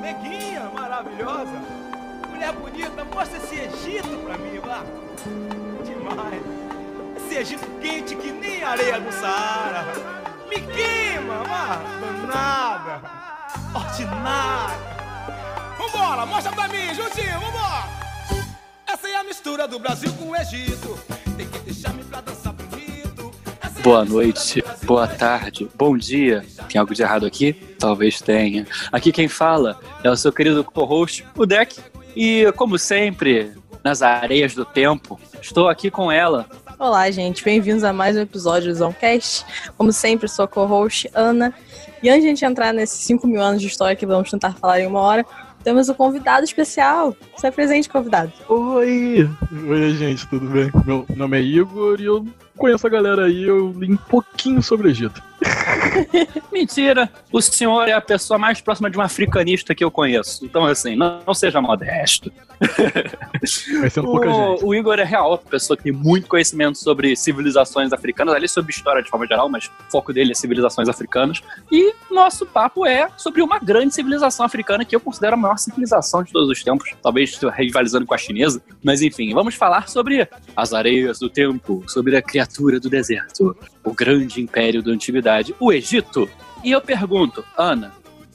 Neguinha maravilhosa. Mulher bonita, mostra esse Egito pra mim, vá. Demais. Esse Egito quente que nem areia do Saara. Me queima, vá. Danada. Ordinária. Vambora, mostra pra mim, juntinho, vambora. Essa é a mistura do Brasil com o Egito. Tem que deixar-me pra dançar bonito. Essa é Boa noite, boa tarde, bom dia. Tem algo de errado aqui? Talvez tenha. Aqui quem fala é o seu querido co-host, o Deck. E, como sempre, nas areias do tempo, estou aqui com ela. Olá, gente. Bem-vindos a mais um episódio do Zoncast. Como sempre, sou a co-host Ana. E antes de a gente entrar nesses 5 mil anos de história que vamos tentar falar em uma hora, temos um convidado especial. Você é presente, convidado. Oi! Oi, gente, tudo bem? Meu nome é Igor e eu conheço a galera aí, eu li um pouquinho sobre o Egito. Mentira, o senhor é a pessoa mais próxima de um africanista que eu conheço. Então, assim, não, não seja modesto. O, o Igor é real, outra pessoa que tem muito conhecimento sobre civilizações africanas, ali sobre história de forma geral, mas o foco dele é civilizações africanas. E nosso papo é sobre uma grande civilização africana que eu considero a maior civilização de todos os tempos, talvez rivalizando com a chinesa. Mas enfim, vamos falar sobre as areias do tempo, sobre a criatura do deserto, o grande império da antiguidade, o Egito. E eu pergunto, Ana,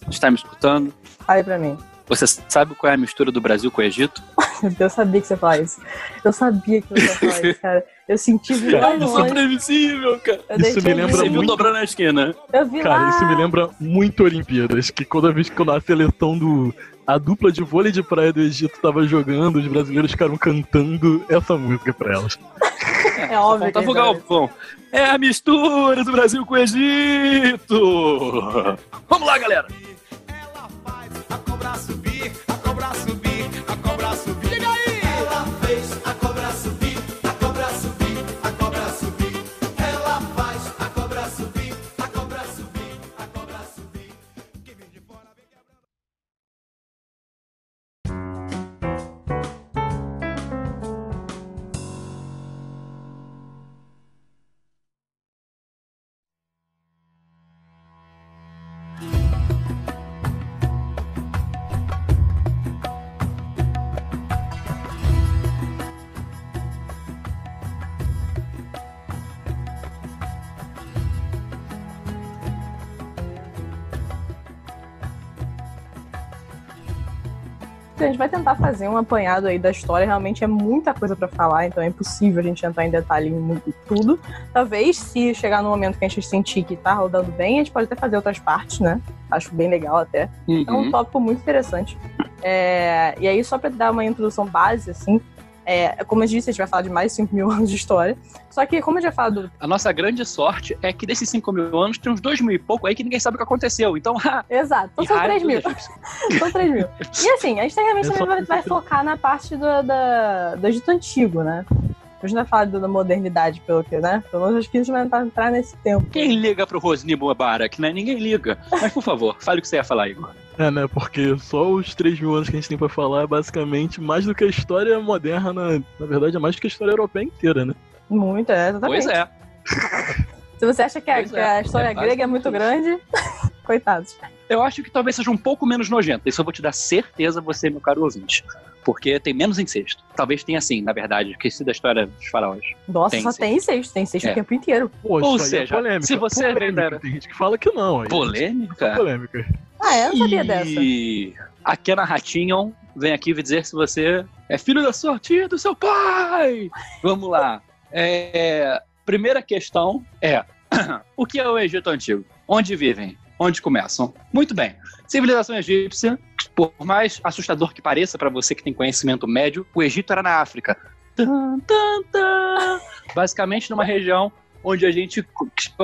está me escutando? Fale pra mim. Você sabe qual é a mistura do Brasil com o Egito? Eu sabia que você ia falar isso. Eu sabia que você ia falar isso, cara. Eu senti Cara, longe. isso é previsível, cara. Eu isso me lembra Você viu muito- dobrando a esquina. Eu vi Cara, lá. isso me lembra muito Olimpíadas, que toda vez que a seleção do. A dupla de vôlei de praia do Egito tava jogando, os brasileiros ficaram cantando essa música pra elas. É óbvio Faltava o é. Galvão. É a mistura do Brasil com o Egito. Vamos lá, galera. Cobra subir, a cobra subir, gente vai tentar fazer um apanhado aí da história. Realmente é muita coisa pra falar, então é impossível a gente entrar em detalhe em tudo. Talvez, se chegar no momento que a gente sentir que tá rodando bem, a gente pode até fazer outras partes, né? Acho bem legal até. É um Uhum. tópico muito interessante. É, e aí, só para dar uma introdução base, assim, é, como eu disse, a gente vai falar de mais de 5 mil anos de história. Só que, como eu já falo. A nossa grande sorte é que desses 5 mil anos tem uns 2 mil e pouco aí que ninguém sabe o que aconteceu. Então, Exato, então são raio 3 dos mil. São 3 mil. E assim, a gente realmente também vai, vai focar na parte do, da, do Egito Antigo, né? A gente não vai falar da modernidade, pelo que, né? Pelo menos acho que a gente vai entrar- entrar nesse tempo. Quem liga pro Rosni Mubarak, né? Ninguém liga. Mas, por favor, fale o que você ia falar, Igor. É, né? Porque só os 3 mil anos que a gente tem pra falar é basicamente mais do que a história moderna, na verdade é mais do que a história europeia inteira, né? Muito, é, exatamente. Pois é. Se você acha que a, Pois que é, a história é grega é muito grande, coitados. Eu acho que talvez seja um pouco menos nojento. Isso eu vou te dar certeza, você, meu caro ouvinte. Porque tem menos incesto. Talvez tenha sim, na verdade, esqueci da história dos faraós. Nossa, Tem só sim. tem sexto, tem sexto É. o tempo inteiro. Pô, Ou aí seja, é polêmica. se você polêmica. Tem gente que fala que não. aí. Polêmica? É polêmica. Ah, é? Eu não sabia dessa. E a Kenna Ratinho vem aqui dizer se você é filho da sua tia e do seu pai. Vamos lá. É, primeira questão é: o que é o Egito Antigo? Onde vivem? Onde começam? Muito bem. Civilização egípcia, por mais assustador que pareça para você que tem conhecimento médio, o Egito era na África. Tan, tan, tan. Basicamente numa região onde a gente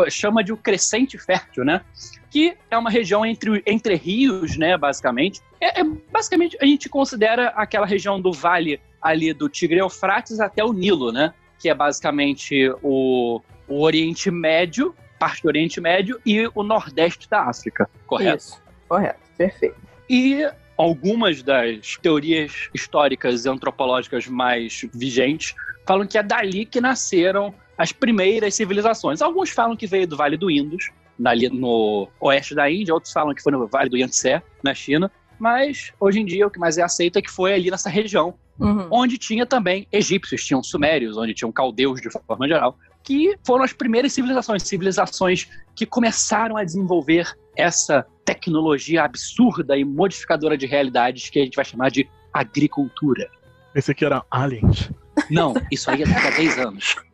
chama de o crescente fértil, né? que é uma região entre, entre rios, né, basicamente. É, é- basicamente, a gente considera aquela região do vale ali do Tigre Eufrates até o Nilo, né? Que é basicamente o, o Oriente Médio, parte do Oriente Médio e o Nordeste da África, correto? Isso, correto, perfeito. E algumas das teorias históricas e antropológicas mais vigentes falam que é dali que nasceram as primeiras civilizações. Alguns falam que veio do Vale do Indus, ali no oeste da Índia, outros falam que foi no Vale do Yangtze, na China, mas hoje em dia o que mais é aceito é que foi ali nessa região, Uhum. onde tinha também egípcios, tinham sumérios, onde tinham caldeus de forma geral, que foram as primeiras civilizações, civilizações que começaram a desenvolver essa tecnologia absurda e modificadora de realidades que a gente vai chamar de agricultura. Esse aqui era Aliens. Não, isso aí é daqui a 10 anos.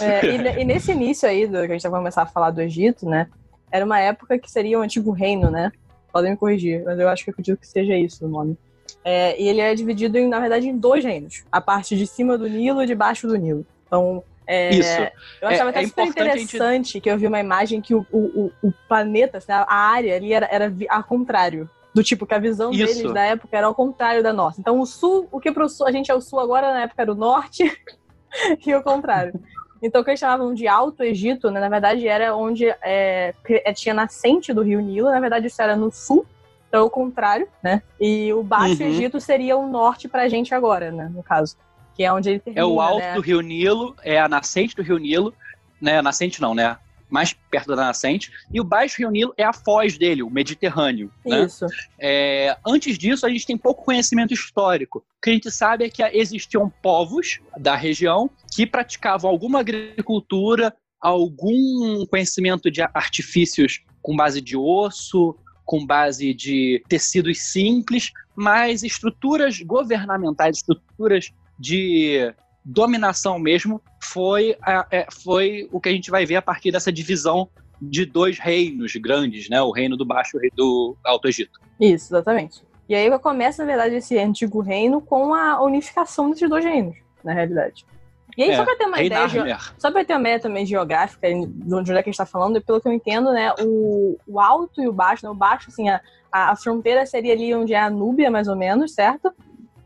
É, e, e nesse início aí, do, que a gente vai começar a falar do Egito, né? Era uma época que seria o antigo reino, né? Podem me corrigir, mas eu acho que eu acredito que seja isso o nome. É, e ele é dividido, em, na verdade, em dois reinos. A parte de cima do Nilo e de baixo do Nilo. Então, é, Isso. eu achava É- até é super a gente- interessante que eu vi uma imagem que o, o, o, planeta, assim, a área ali era, era ao contrário. Do tipo, que a visão Isso. deles da época era ao contrário da nossa. Então, o sul, o que pro sul, a gente é o sul agora, na época era o norte, e o contrário. Então, o que eles chamavam de Alto Egito, né, na verdade, era onde é, é, tinha nascente do rio Nilo. Na verdade, isso era no sul, então é o contrário, né? E o Baixo Uhum. Egito seria o norte pra gente agora, né? No caso. Que é onde ele termina, É o alto né? do Rio Nilo, é a nascente do Rio Nilo, né? Nascente não, né? Mais perto da nascente. E o baixo Rio Nilo é a foz dele, o Mediterrâneo. Né? Isso. É, antes disso, a gente tem pouco conhecimento histórico. O que a gente sabe é que existiam povos da região que praticavam alguma agricultura, algum conhecimento de artifícios com base de osso, com base de tecidos simples, mas estruturas governamentais, estruturas de dominação mesmo, foi, a- é, foi o que a gente vai ver a partir dessa divisão de dois reinos grandes, né? O reino do Baixo e do Alto Egito. Isso, exatamente. E aí começa, na verdade, esse antigo reino com a unificação desses dois reinos, na realidade. E aí, É, só pra ter uma Rei ideia, Narmer. só pra ter uma ideia também geográfica, de onde é que a gente tá falando, pelo que eu entendo, né, o, o alto e o baixo, né, o baixo, assim, a, a, a fronteira seria ali onde é a Núbia, mais ou menos, certo?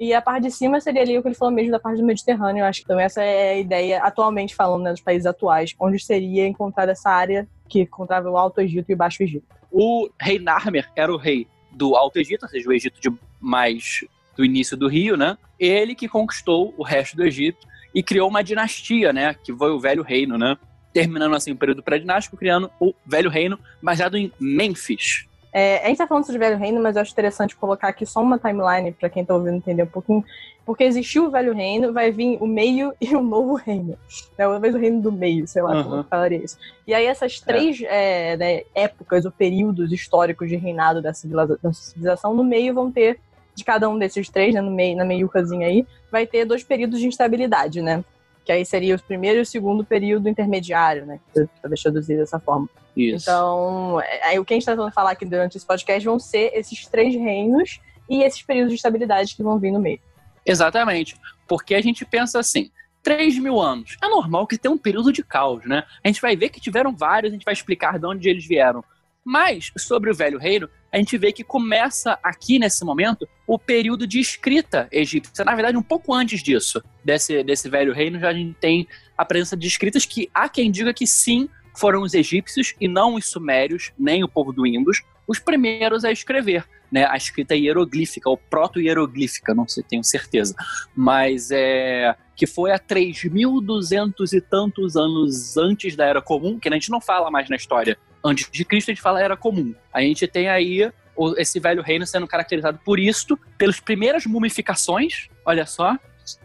E a parte de cima seria ali o que ele falou mesmo da parte do Mediterrâneo. Eu acho que então essa é a ideia, atualmente falando, né, dos países atuais, onde seria encontrada essa área que encontrava o Alto Egito e o Baixo Egito. O rei Narmer era o rei do Alto Egito, ou seja, o Egito de mais do início do rio, né? Ele que conquistou o resto do Egito e criou uma dinastia, né? Que foi o Velho Reino, né? Terminando assim o período pré-dinástico, criando o Velho Reino, baseado em Mênfis. É, a gente tá falando sobre o Velho Reino, mas eu acho interessante colocar aqui só uma timeline pra quem tá ouvindo entender um pouquinho. Porque existiu o Velho Reino, vai vir o meio e o novo reino. É, talvez o reino do meio, sei lá como Aham. eu falaria isso. E aí essas três é, né, épocas ou períodos históricos de reinado da civilização, no meio vão ter, de cada um desses três, né, no meio, na meiucazinha aí, vai ter dois períodos de instabilidade, né? Que aí seria o primeiro e o segundo período intermediário, né? Deixar traduzir dessa forma. Isso. Então, é- aí o que a gente está tentando falar aqui durante esse podcast vão ser esses três reinos e esses períodos de estabilidade que vão vir no meio. Exatamente. Porque a gente pensa assim, 3 mil anos. É normal que tenha um período de caos, né? A gente vai ver que tiveram vários, a gente vai explicar de onde eles vieram. Mas, sobre o Velho Reino, a gente vê que começa aqui, nesse momento, o período de escrita egípcia. Na verdade, um pouco antes disso, desse, desse Velho Reino, já a gente tem a presença de escritas que há quem diga que sim, foram os egípcios e não os sumérios, nem o povo do Indus, os primeiros a escrever. Né, a escrita hieroglífica, ou proto-hieroglífica, não sei, tenho certeza. Mas é. Que foi há 3.200 e tantos anos antes da Era Comum, que a gente não fala mais na história. Antes de Cristo, a gente fala Era Comum. A gente tem aí esse velho reino sendo caracterizado por isto, pelas primeiras mumificações, olha só,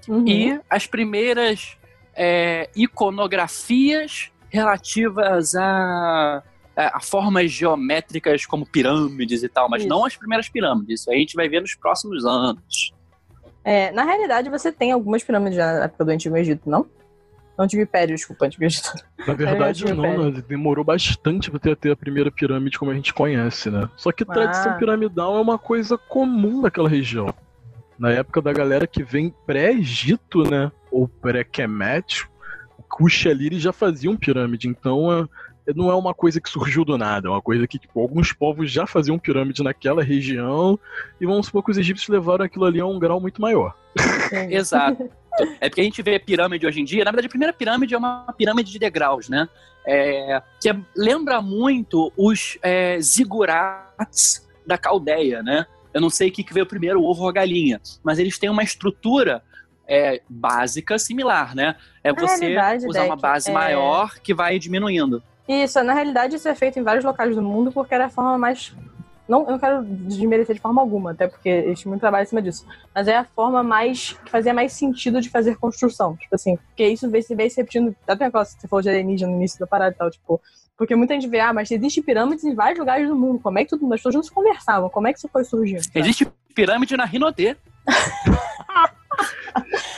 Uhum. e as primeiras é, iconografias relativas a, a- formas geométricas como pirâmides e tal, mas Isso. não as primeiras pirâmides. Isso a gente vai ver nos próximos anos. É, na realidade, você tem algumas pirâmides na época do Antigo Egito, não? Império, desculpa, Antigo Egito. Na verdade, não, né? Demorou bastante pra ter, ter a primeira pirâmide como a gente conhece, né? Só que tradição Ah. piramidal é uma coisa comum naquela região. Na época da galera que vem pré-Egito, né? Ou pré-Kemet, o Kush-Aliri já faziam pirâmide, então é, não é uma coisa que surgiu do nada, é uma coisa que tipo, alguns povos já faziam pirâmide naquela região e vamos supor que os egípcios levaram aquilo ali a um grau muito maior. Exato. É porque a gente vê pirâmide hoje em dia. Na verdade, a primeira pirâmide é uma pirâmide de degraus, né? É, que é- lembra muito os é, zigurats da Caldeia, né? Eu não sei o que que veio primeiro, o ovo ou a galinha, mas eles têm uma estrutura é, básica similar, né? É você verdade, usar uma base É. maior que vai diminuindo. Isso, na realidade, isso é feito em vários locais do mundo porque era a forma mais. Não, eu não quero desmerecer de forma alguma, até porque tinham muito trabalho em cima disso. Mas é a forma mais. que fazia mais sentido de fazer construção. Tipo assim, porque isso veio se repetindo. Até aquela que você falou de alienígena no início da parada e tal, tipo. Porque muita gente vê, ah, mas existe pirâmides em vários lugares do mundo. Como é que tudo, as pessoas não se conversavam? Como é que isso foi surgindo? sabe? Existe pirâmide na Rinodê.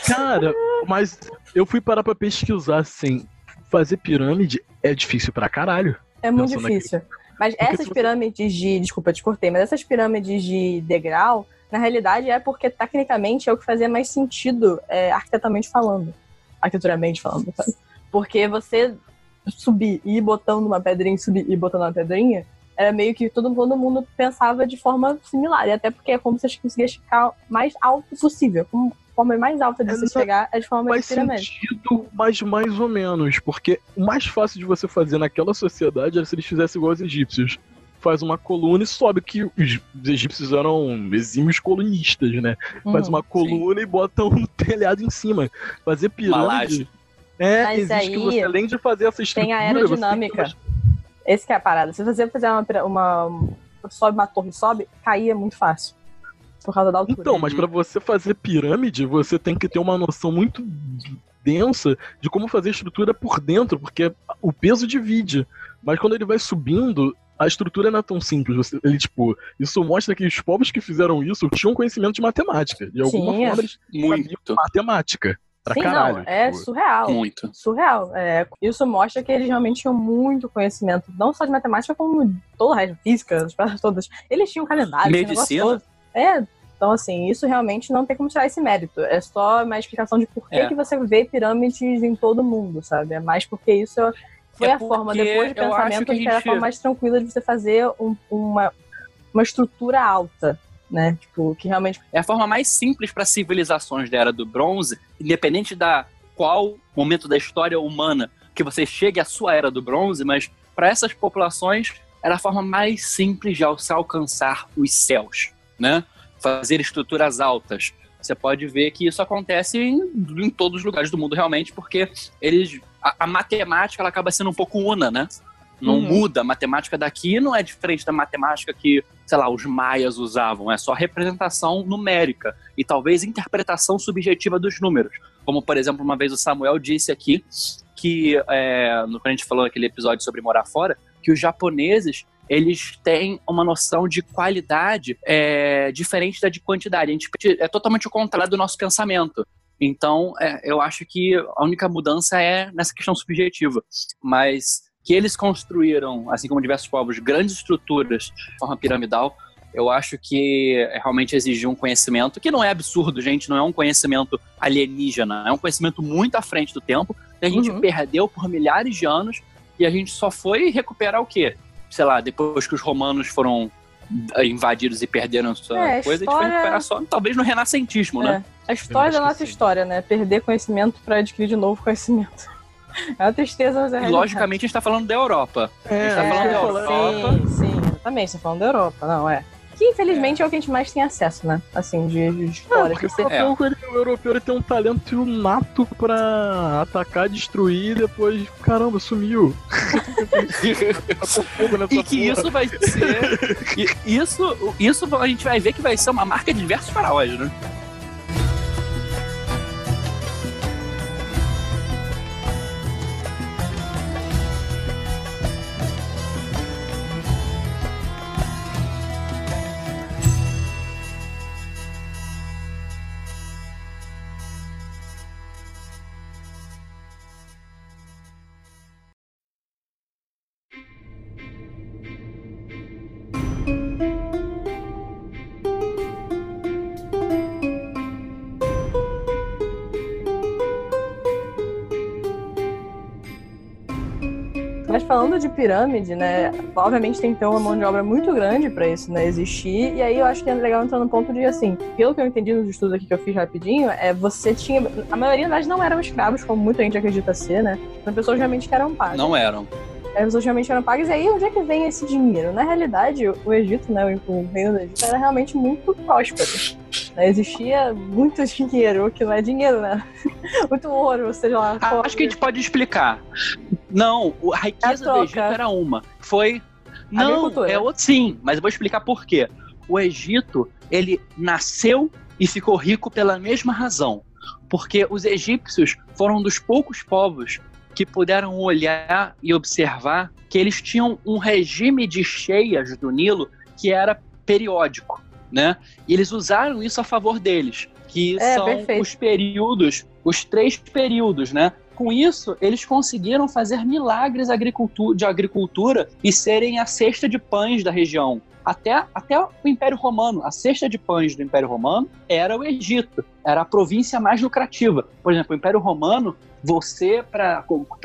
Cara, mas eu fui parar pra pesquisar assim. Fazer pirâmide é difícil pra caralho. É muito difícil. Mas Porque essas se pirâmides de. Desculpa, eu te cortei, mas essas pirâmides de degrau, na realidade, é porque tecnicamente é o que fazia mais sentido é, arquiteturamente falando. Arquiteturamente falando, sabe? Porque você subir e ir botando uma pedrinha, subir e ir botando uma pedrinha, era meio que todo, todo mundo pensava de forma similar. E até porque é como você conseguia ficar mais alto possível. Como forma mais alta de É, você chegar é de forma Faz de pirâmide. sentido, mas mais ou menos. Porque o mais fácil de você fazer naquela sociedade era se eles fizessem igual os egípcios. Faz uma coluna e sobe, que os os egípcios eram exímios colunistas, né? Faz Uhum. uma coluna e bota um telhado em cima. Fazer pirâmide. É, Mas existe que aí você, além de fazer essa estrutura, Tem a você tem que aerodinâmica. ter Esse que é a parada. Se você fizer uma, uma- sobe uma torre, sobe, cair é muito fácil. Por causa da altura. Então, mas Uhum. pra você fazer pirâmide, você tem que ter uma noção muito densa de como fazer a estrutura por dentro, porque o peso divide. Mas quando ele vai subindo, a estrutura não é tão simples. Ele, tipo, isso mostra que os povos que fizeram isso tinham conhecimento de matemática. De alguma Tinha. forma, eles Muito, matemática. Pra Sim, caralho. não, é tipo. surreal. muito. Surreal. É, isso mostra que eles realmente tinham muito conhecimento, não só de matemática, como todo o resto, física, as paradas todas. Eles tinham calendário, esse negócio Medicina. todo. É, então assim, isso realmente não tem como tirar esse mérito. É só uma explicação de por que, É. que você vê pirâmides em todo mundo, sabe? É mais porque isso foi É a forma, depois acho pensamento, que era a forma mais tranquila de você fazer um- uma, uma estrutura alta, né? Tipo, que realmente É a forma mais simples para civilizações da era do bronze, independente da qual momento da história humana que você chegue à sua era do bronze, mas para essas populações era a forma mais simples de se alcançar os céus, né? Fazer estruturas altas. Você pode ver que isso acontece em, em todos os lugares do mundo realmente, porque eles a, a matemática ela acaba sendo um pouco una, né? Não Uhum. muda. A matemática daqui não é diferente da matemática que, sei lá, os maias usavam. É só representação numérica e talvez interpretação subjetiva dos números. Como, por exemplo, uma vez o Samuel disse aqui que, é, no- quando a gente falou naquele episódio sobre morar fora, que os japoneses eles têm uma noção de qualidade é, diferente da de quantidade. A gente é totalmente o contrário do nosso pensamento. Então, é, eu acho que a única mudança é nessa questão subjetiva. Mas que eles construíram, assim como diversos povos, grandes estruturas de forma piramidal, eu acho que realmente exigiu um conhecimento que não é absurdo, gente, não é um conhecimento alienígena, é um conhecimento muito à frente do tempo, que a gente Uhum. perdeu por milhares de anos e a gente só foi recuperar o quê? Sei lá, depois que os romanos foram eh, invadidos e perderam sua É, a coisa, a gente foi história- recuperar só, talvez no renascentismo, né? É. A história da nossa sim. história, né? Perder conhecimento pra adquirir de novo conhecimento. É uma tristeza, mas é E realidade. logicamente a gente tá falando da Europa. É, tá isso falando que eu da ia Europa. Sim, sim, exatamente. Você tá falando da Europa, não, é. Que infelizmente é, o que a gente mais tem acesso, né? Assim, de, de É, história. porque que o você- europeu, ele- o europeu ele tem um talento nato pra atacar, destruir e depois, caramba, sumiu. E que porra. isso vai ser. isso, isso a gente vai ver que vai ser uma marca de diversos faraós, né? Falando de pirâmide, né? Obviamente tem que ter uma mão de obra muito grande pra isso, né? Existir. E aí eu acho que é legal entrar no ponto de assim, pelo que eu entendi nos estudos aqui que eu fiz rapidinho, é você tinha. A maioria das não eram escravos, como muita gente acredita ser, né? São pessoas realmente que eram pagas. Não eram. As pessoas realmente eram pagas. E aí, onde é que vem esse dinheiro? Na realidade, o Egito, né? O reino do Egito era realmente muito próspero. Né? Existia muito dinheiro, o que não é dinheiro, né? Muito ouro, seja lá. Ah, acho que a gente pode explicar. Não, a riqueza do troca. Egito era uma. Foi. Não, é outro. Sim, mas eu vou explicar por quê. O Egito, ele nasceu e ficou rico pela mesma razão. Porque os egípcios foram um dos poucos povos que puderam olhar e observar que eles tinham um regime de cheias do Nilo que era periódico, né? E eles usaram isso a favor deles, que É, são perfeito. os períodos, os três períodos, né? Com isso, eles conseguiram fazer milagres de agricultura e serem a cesta de pães da região. Até, até o Império Romano, a cesta de pães do Império Romano era o Egito, era a província mais lucrativa. Por exemplo, o Império Romano, você, para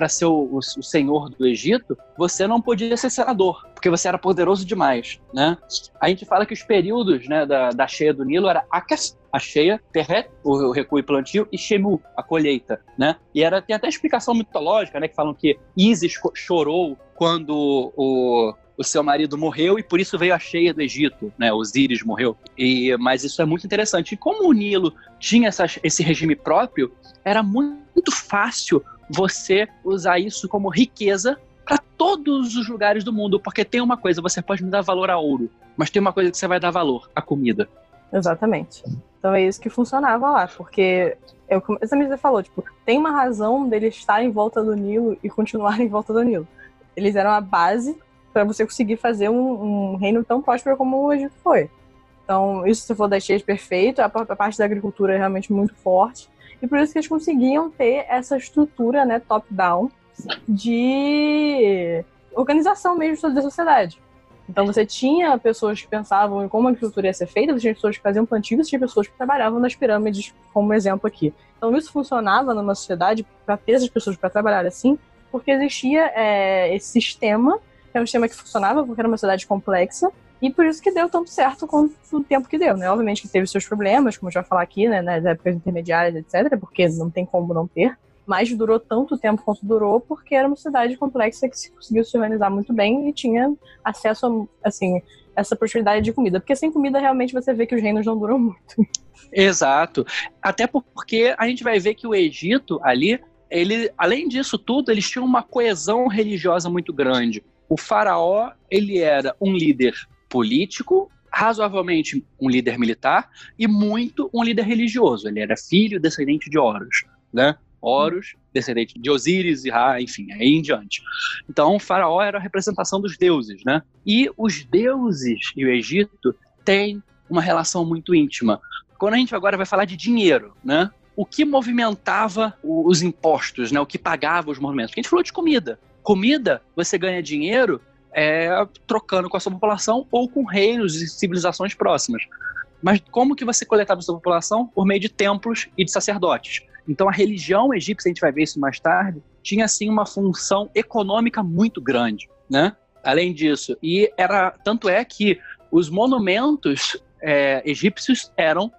ser o, o- senhor do Egito, você não podia ser senador, porque você era poderoso demais, né? A gente fala que os períodos né, da, da cheia do Nilo era Akas, a cheia, Terret, o, recuo e plantio, e Shemu, a colheita, né? E era, tem até explicação mitológica, né? Que falam que Isis cho- chorou quando o, o seu marido morreu e por isso veio a cheia do Egito, né? Osíris morreu. E, mas isso é muito interessante. E como o Nilo tinha esse regime próprio, era muito fácil você usar isso como riqueza para todos os lugares do mundo, porque tem uma coisa, você pode me dar valor a ouro, mas tem uma coisa que você vai dar valor, a comida. Exatamente. Então é isso que funcionava lá, porque é o que falou, tipo, tem uma razão deles estar em volta do Nilo e continuar em volta do Nilo. Eles eram a base para você conseguir fazer um, um reino tão próspero como Egito foi. Então, isso se for das cheias perfeito, a, parte da agricultura é realmente muito forte. E por isso que eles conseguiam ter essa estrutura, né, top-down, de organização mesmo de toda a sociedade. Então você tinha pessoas que pensavam em como a agricultura ia ser feita, você tinha pessoas que faziam plantios, tinha pessoas que trabalhavam nas pirâmides, como exemplo aqui. Então isso funcionava numa sociedade para ter essas pessoas para trabalhar assim, porque existia é, esse sistema, é um sistema que funcionava porque era uma sociedade complexa, e por isso que deu tanto certo quanto o tempo que deu, né? Obviamente que teve seus problemas, como eu já falar aqui, né, nas épocas intermediárias, etc, porque não tem como não ter, mas durou tanto tempo quanto durou porque era uma cidade complexa que se conseguiu se organizar muito bem e tinha acesso a, assim, essa prosperidade de comida. Porque sem comida, realmente, você vê que os reinos não duram muito. Exato. Até porque a gente vai ver que o Egito ali, ele, além disso tudo, eles tinham uma coesão religiosa muito grande. O faraó, ele era um líder político, razoavelmente um líder militar e muito um líder religioso. Ele era filho descendente de Horus, né? Horus, descendente de Osíris e Ra, enfim, aí em diante. Então, o faraó era a representação dos deuses, né? E os deuses e o Egito têm uma relação muito íntima. Quando a gente agora vai falar de dinheiro, né? O que movimentava os impostos, né? O que pagava os movimentos? Porque a gente falou de comida. Comida, você ganha dinheiro é, trocando com a sua população ou com reinos e civilizações próximas. Mas como que você coletava a sua população? Por meio de templos e de sacerdotes. Então a religião egípcia, a gente vai ver isso mais tarde, tinha assim uma função econômica muito grande, né? Além disso, e era tanto é que os monumentos é, egípcios eram,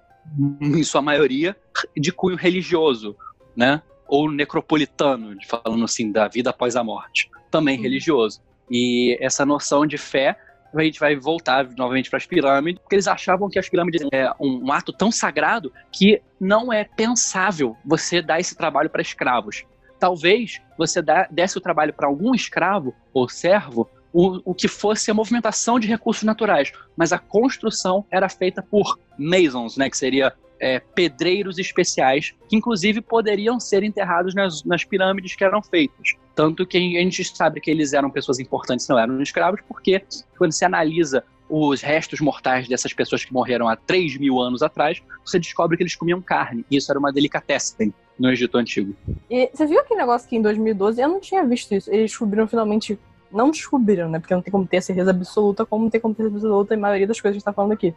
em sua maioria, de cunho religioso, né? Ou necropolitano, falando assim da vida após a morte, também religioso. E essa noção de fé a gente vai voltar novamente para as pirâmides, porque eles achavam que as pirâmides é um, um ato tão sagrado que não é pensável você dar esse trabalho para escravos. Talvez você dá, desse o trabalho para algum escravo ou servo, o, o que fosse a movimentação de recursos naturais, mas a construção era feita por masons, né, que seria é, pedreiros especiais, que inclusive poderiam ser enterrados nas, nas pirâmides que eram feitas. Tanto que a gente sabe que eles eram pessoas importantes, não eram escravos, porque quando se analisa os restos mortais dessas pessoas que morreram há 3 mil anos atrás, você descobre que eles comiam carne. E isso era uma delicatessen no Egito Antigo. E você viu aquele negócio que em 2012 eu não tinha visto isso. Eles descobriram finalmente. Não descobriram, né? Porque não tem como ter certeza absoluta, como não tem como ter certeza absoluta em maioria das coisas que a gente tá falando aqui.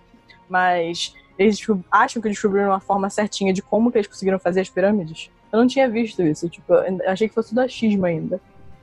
Mas eles acham que descobriram uma forma certinha de como que eles conseguiram fazer as pirâmides. Eu não tinha visto isso. Tipo, achei que fosse tudo achismo ainda.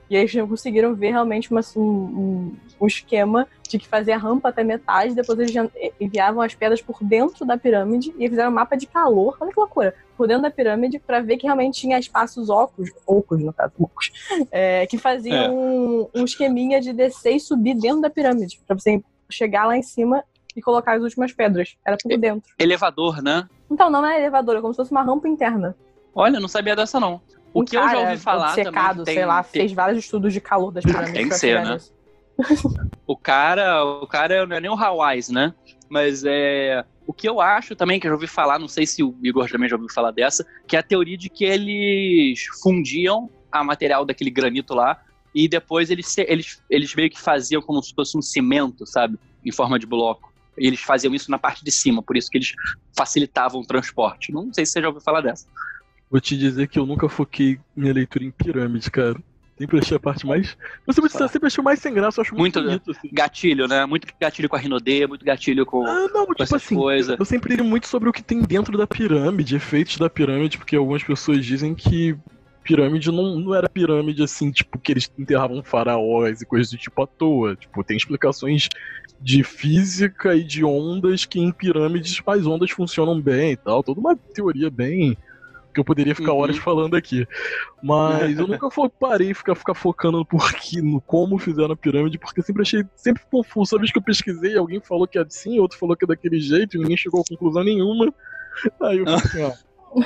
E eles conseguiram ver realmente uma- um, um- esquema de que fazia a rampa até metade, depois eles enviavam as pedras por dentro da pirâmide e fizeram um mapa de calor, olha que loucura, por dentro da pirâmide para ver que realmente tinha espaços ocos, ocos no caso, ocos, é, que faziam É. um, um esqueminha de descer e subir dentro da pirâmide, para você chegar lá em cima e colocar as últimas pedras. Era por dentro. Elevador, né? Então não é elevador, é como se fosse uma rampa interna. Olha, não sabia dessa não. O um que eu já ouvi falar obcecado, também tem- sei lá, tem- fez vários estudos de calor das pirâmides. Tem que ser, né? O cara, o cara não é nem o Hawaii, né? Mas é. O que eu acho também, que eu já ouvi falar, não sei se o Igor também já ouviu falar dessa, que é a teoria de que eles fundiam a material daquele granito lá e depois eles, eles, eles meio que faziam como se fosse um cimento, sabe? Em forma de bloco. Eles faziam isso na parte de cima, por isso que eles facilitavam o transporte. Não sei se você já ouviu falar dessa. Vou te dizer que eu nunca foquei minha leitura em pirâmide, cara. Sempre achei a parte mais. Você sempre, Tá. sempre achei mais sem graça, eu acho muito, Muito, bonito, assim. Gatilho, né? Muito gatilho com a Rinodê, muito gatilho com. Ah, não, tipo essas assim, coisas. eu sempre li muito sobre o que tem dentro da pirâmide, efeitos da pirâmide, porque algumas pessoas dizem que pirâmide não, não era pirâmide assim, tipo, que eles enterravam faraós e coisas do tipo à toa. Tipo, tem explicações de física e de ondas que em pirâmides as ondas funcionam bem e tal. Toda uma teoria bem. que eu poderia ficar Uhum. horas falando aqui. Mas eu nunca parei ficar, ficar focando no porquê, no como fizeram a pirâmide, porque eu sempre achei sempre confuso. Toda vez que eu pesquisei, alguém falou que é assim, outro falou que é daquele jeito, e ninguém chegou a conclusão nenhuma. Aí eu falei assim, ó.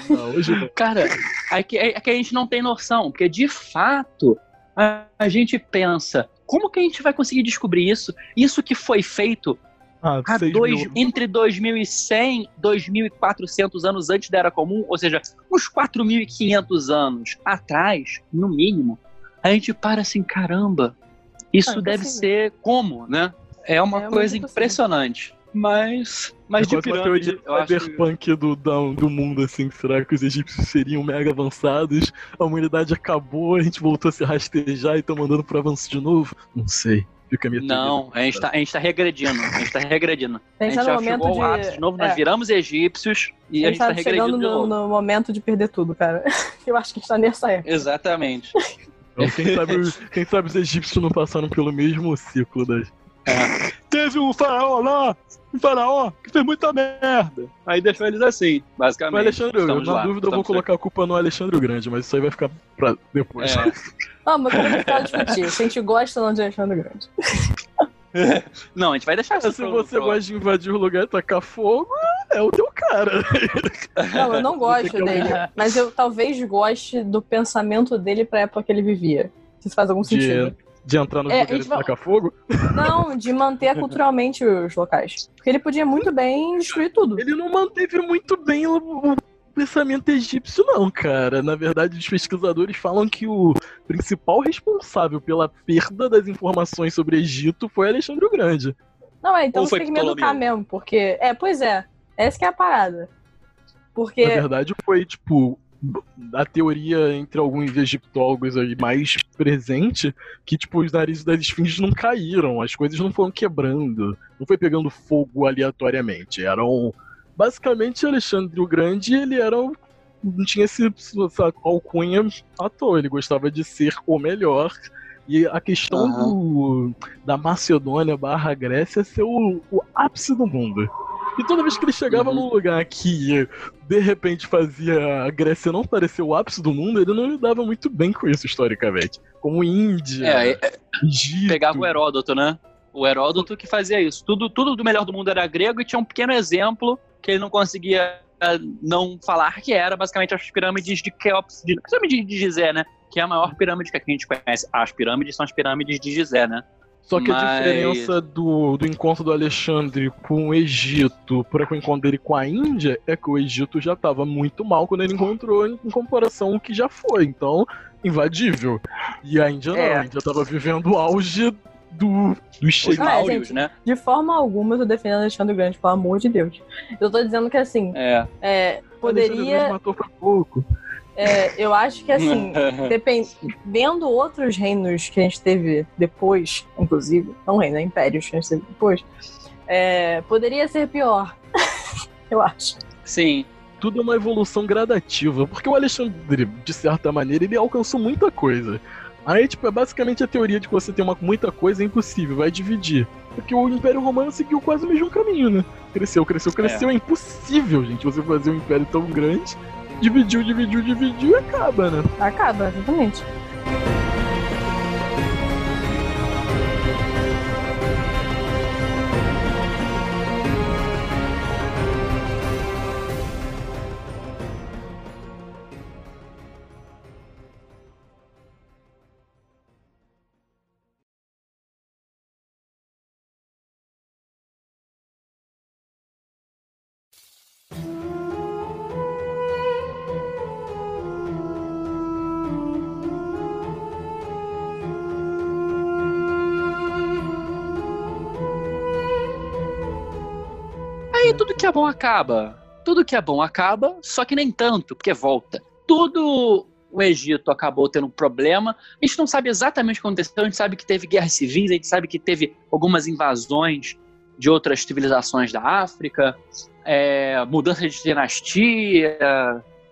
Não, hoje não. Cara, é que, é que a gente não tem noção, porque de fato a, a gente pensa, como que a gente vai conseguir descobrir isso? Isso que foi feito Ah, dois, mil. entre 2100 e 2400 anos antes da Era Comum, ou seja, uns 4500 anos atrás, no mínimo, a gente para assim, caramba, isso Ah, deve impossível. ser como, né? É uma É muito coisa impressionante. Mas, mas É de quase uma pirâmide, teoria acho que... cyberpunk do, da- do mundo, assim. Será que os egípcios seriam mega avançados? A humanidade acabou, a gente voltou a se rastejar e tá mandando pro avanço de novo? Não sei. Fica a minha. Não, a gente, tá, a gente tá regredindo. A gente tá regredindo. a Pensa gente no já momento chegou de. de novo, nós é, viramos egípcios e a a gente gente tá tá chegando regredindo de no, novo. no momento de perder tudo, cara. Eu acho que a gente tá nessa época. Exatamente. Então, quem, sabe, quem sabe os egípcios não passaram pelo mesmo ciclo das. Teve um faraó lá, um faraó que fez muita merda. Aí deixou eles assim, O basicamente. Alexandre, eu, Estamos na lá, dúvida, eu vou colocar a culpa no Alexandre o Grande, mas isso aí vai ficar pra depois. É. Não, mas como gente pode discutir? Se a gente gosta ou não de Alexandre Grande. Não, a gente vai deixar isso Se pro- você pro- gosta de invadir o lugar e tacar fogo, é o teu cara. Não, eu não gosto dele. Mas eu talvez goste do pensamento dele pra época que ele vivia. Se isso faz algum sentido. De, de entrar nos É, lugares e vai- tacar fogo. Não, de manter culturalmente os locais. Porque ele podia muito bem destruir tudo. Ele não manteve muito bem o, pensamento egípcio, não, cara. Na verdade, os pesquisadores falam que o principal responsável pela perda das informações sobre Egito foi Alexandre o Grande. Não, é, então Ou você tem que me educar mesmo. Porque. É, pois é. Essa que é a parada. Porque. Na verdade, foi, tipo, a teoria entre alguns egiptólogos aí mais presente que, tipo, os narizes das esfinges não caíram, as coisas não foram quebrando, não foi pegando fogo aleatoriamente. Eram. Basicamente, Alexandre o Grande, ele era. Não tinha esse, essa alcunha à toa, ele gostava de ser o melhor. E a questão do, da Macedônia barra Grécia ser o, o ápice do mundo. E toda vez que ele chegava Uhum. num lugar que de repente fazia a Grécia não parecer o ápice do mundo, ele não lidava muito bem com isso historicamente. Como Índia, É, é, Egito. pegava o Heródoto, né? O Heródoto que fazia isso. Tudo, tudo do melhor do mundo era grego e tinha um pequeno exemplo que ele não conseguia eh, não falar que era basicamente as pirâmides de Keops, de, pirâmide de Gizé, né? Que é a maior pirâmide que a gente conhece. As pirâmides são as pirâmides de Gizé, né? Só que a Mas- diferença do, do encontro do Alexandre com o Egito para o encontro dele com a Índia é que o Egito já estava muito mal quando ele encontrou em em comparação ao que já foi. Então, invadível. E a Índia não, É. a Índia estava vivendo o auge do, do Os cheio. Ah, é, né? De forma alguma eu tô defendendo Alexandre Grande, pelo amor de Deus. Eu tô dizendo que assim, É. é, Alexandre poderia. matou por pouco. É, eu acho que assim, depend... vendo outros reinos que a gente teve depois, inclusive, não reino, é impérios que a gente teve depois, é, poderia ser pior. eu acho. Sim. tudo é uma evolução gradativa, porque o Alexandre, de certa maneira, ele alcançou muita coisa. Aí, tipo, é basicamente a teoria de que você tem uma, muita coisa é impossível, vai dividir. Porque o Império Romano seguiu quase o mesmo caminho, né? Cresceu, cresceu, cresceu. É, impossível, gente, você fazer um império tão grande. Dividiu, dividiu, dividiu e acaba, né? Acaba, exatamente. Tudo que é bom acaba. Tudo que é bom acaba, só que nem tanto, porque volta. Tudo o Egito acabou tendo um problema. A gente não sabe exatamente o que aconteceu, a gente sabe que teve guerras civis, a gente sabe que teve algumas invasões de outras civilizações da África, é, mudança de dinastia,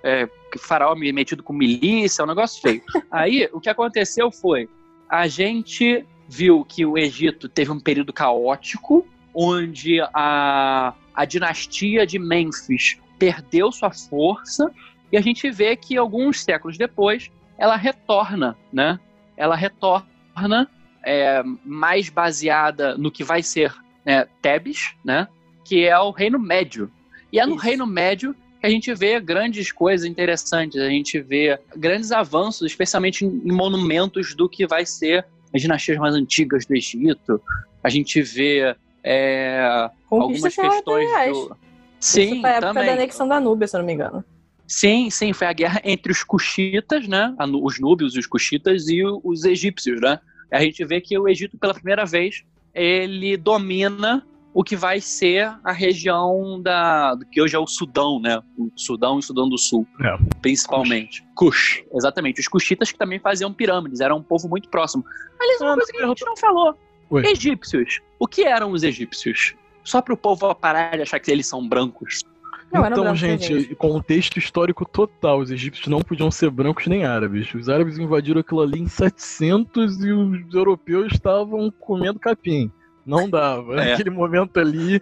é, faraó metido com milícia, é um negócio feio. Aí, o que aconteceu foi, a gente viu que o Egito teve um período caótico, onde a, a dinastia de Mênfis perdeu sua força, e a gente vê que alguns séculos depois ela retorna, né? Ela retorna é, mais baseada no que vai ser né, Tebes, né? Que é o Reino Médio. E é no Isso. Reino Médio que a gente vê grandes coisas interessantes, a gente vê grandes avanços, especialmente em monumentos do que vai ser as dinastias mais antigas do Egito. A gente vê é, algumas Conquistas questões territoriais. do. Isso Sim, foi a época também. da anexão da Núbia, se eu não me engano. Sim, sim, foi a guerra entre os cuxitas, né? Os núbios e os cuxitas e os egípcios, né? A gente vê que o Egito, pela primeira vez, ele domina o que vai ser a região da do que hoje é o Sudão, né? O Sudão e o Sudão do Sul, É. principalmente. Kush, exatamente. Os cuxitas que também faziam pirâmides, era um povo muito próximo. Aliás, uma Ah, coisa que a gente não falou. Oi. Egípcios. O que eram os egípcios? Só para o povo parar de achar que eles são brancos. Não, era então, branco, gente, gente. contexto histórico total. Os egípcios não podiam ser brancos nem árabes. Os árabes invadiram aquilo ali em 700 e os europeus estavam comendo capim. Não dava. É. Naquele momento ali,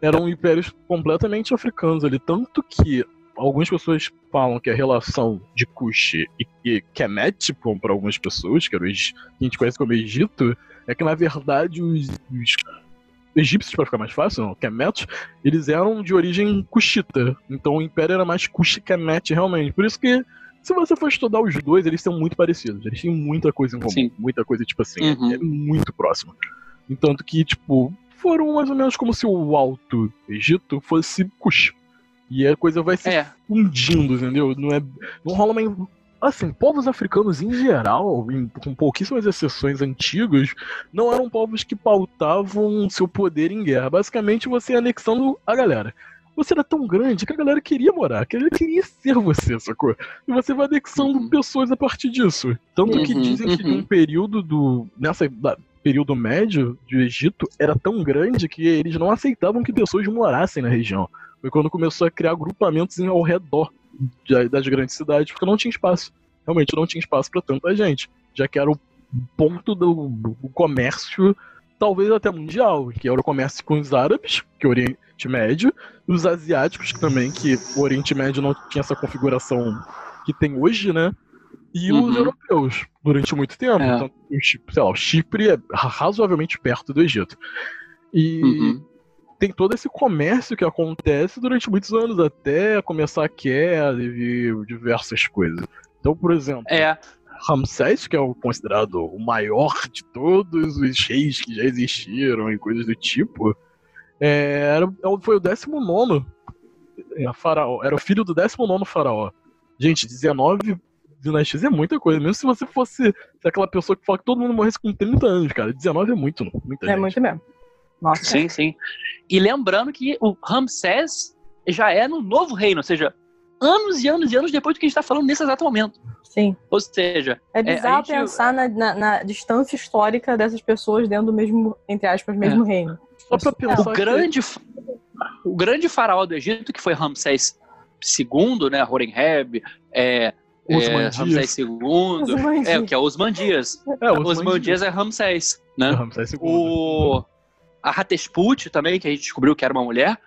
eram impérios completamente africanos ali. Tanto que algumas pessoas falam que a relação de Kush e, e Kemet, para algumas pessoas, que era o Egi- que a gente conhece como Egito, é que na verdade os, os egípcios, para ficar mais fácil, não, Kemet, eles eram de origem cuxita. Então o império era mais Kush e Kemet, realmente. Por isso que, se você for estudar os dois, eles são muito parecidos. Eles têm muita coisa em comum. Sim. Muita coisa, tipo assim, Uhum. é muito próximo. Entanto que, tipo, foram mais ou menos como se o Alto Egito fosse Kush. E a coisa vai se É, fundindo, entendeu? Não é. Não rola uma. Assim, povos africanos em geral, em- com pouquíssimas exceções antigas, não eram povos que pautavam seu poder em guerra. Basicamente, você anexando a galera. Você era tão grande que a galera queria morar, que a galera queria ser você, sacou? E você vai anexando Uhum. pessoas a partir disso. Tanto que Uhum, dizem que uhum. num período do. Nessa. da- período médio do Egito era tão grande que eles não aceitavam que pessoas morassem na região. Foi quando começou a criar agrupamentos em- ao redor de- das grandes cidades, porque não tinha espaço. Realmente não tinha espaço para tanta gente, já que era o ponto do, do comércio, talvez até mundial, que era o comércio com os árabes, que é o Oriente Médio, e os asiáticos que também, que o Oriente Médio não tinha essa configuração que tem hoje, né? E Uhum. os europeus, durante muito tempo. É. Então, sei lá, o Chipre é razoavelmente perto do Egito. E uhum. Tem todo esse comércio que acontece durante muitos anos, até começar a queda e diversas coisas. Então, por exemplo, é, Ramsés, que é o considerado o maior de todos os reis que já existiram e coisas do tipo, é, era, foi o 19 é, faraó, era o filho do 19 faraó. Gente, 19 dinastias é muita coisa, mesmo se você fosse se aquela pessoa que fala que todo mundo morresse com 30 anos, cara. 19 é muito, muita É gente. muito mesmo. Nossa. sim, sim. E lembrando que o Ramsés já é no novo reino, ou seja, anos e anos e anos depois do que a gente está falando nesse exato momento. Sim. Ou seja, É a bizarro gente- pensar na, na- na distância histórica dessas pessoas dentro do mesmo, entre aspas, mesmo reino. Só pra o pensar que- grande, o grande faraó do Egito, que foi Ramsés II, né, Horemheb, é, é, Osman Ramsés Dias. Osman II, é, Dias. que é Osman Dias. É, Osman Dias é Ramsés, né? Ramsés II. O a Hatshepsut também, que a gente descobriu que era uma mulher,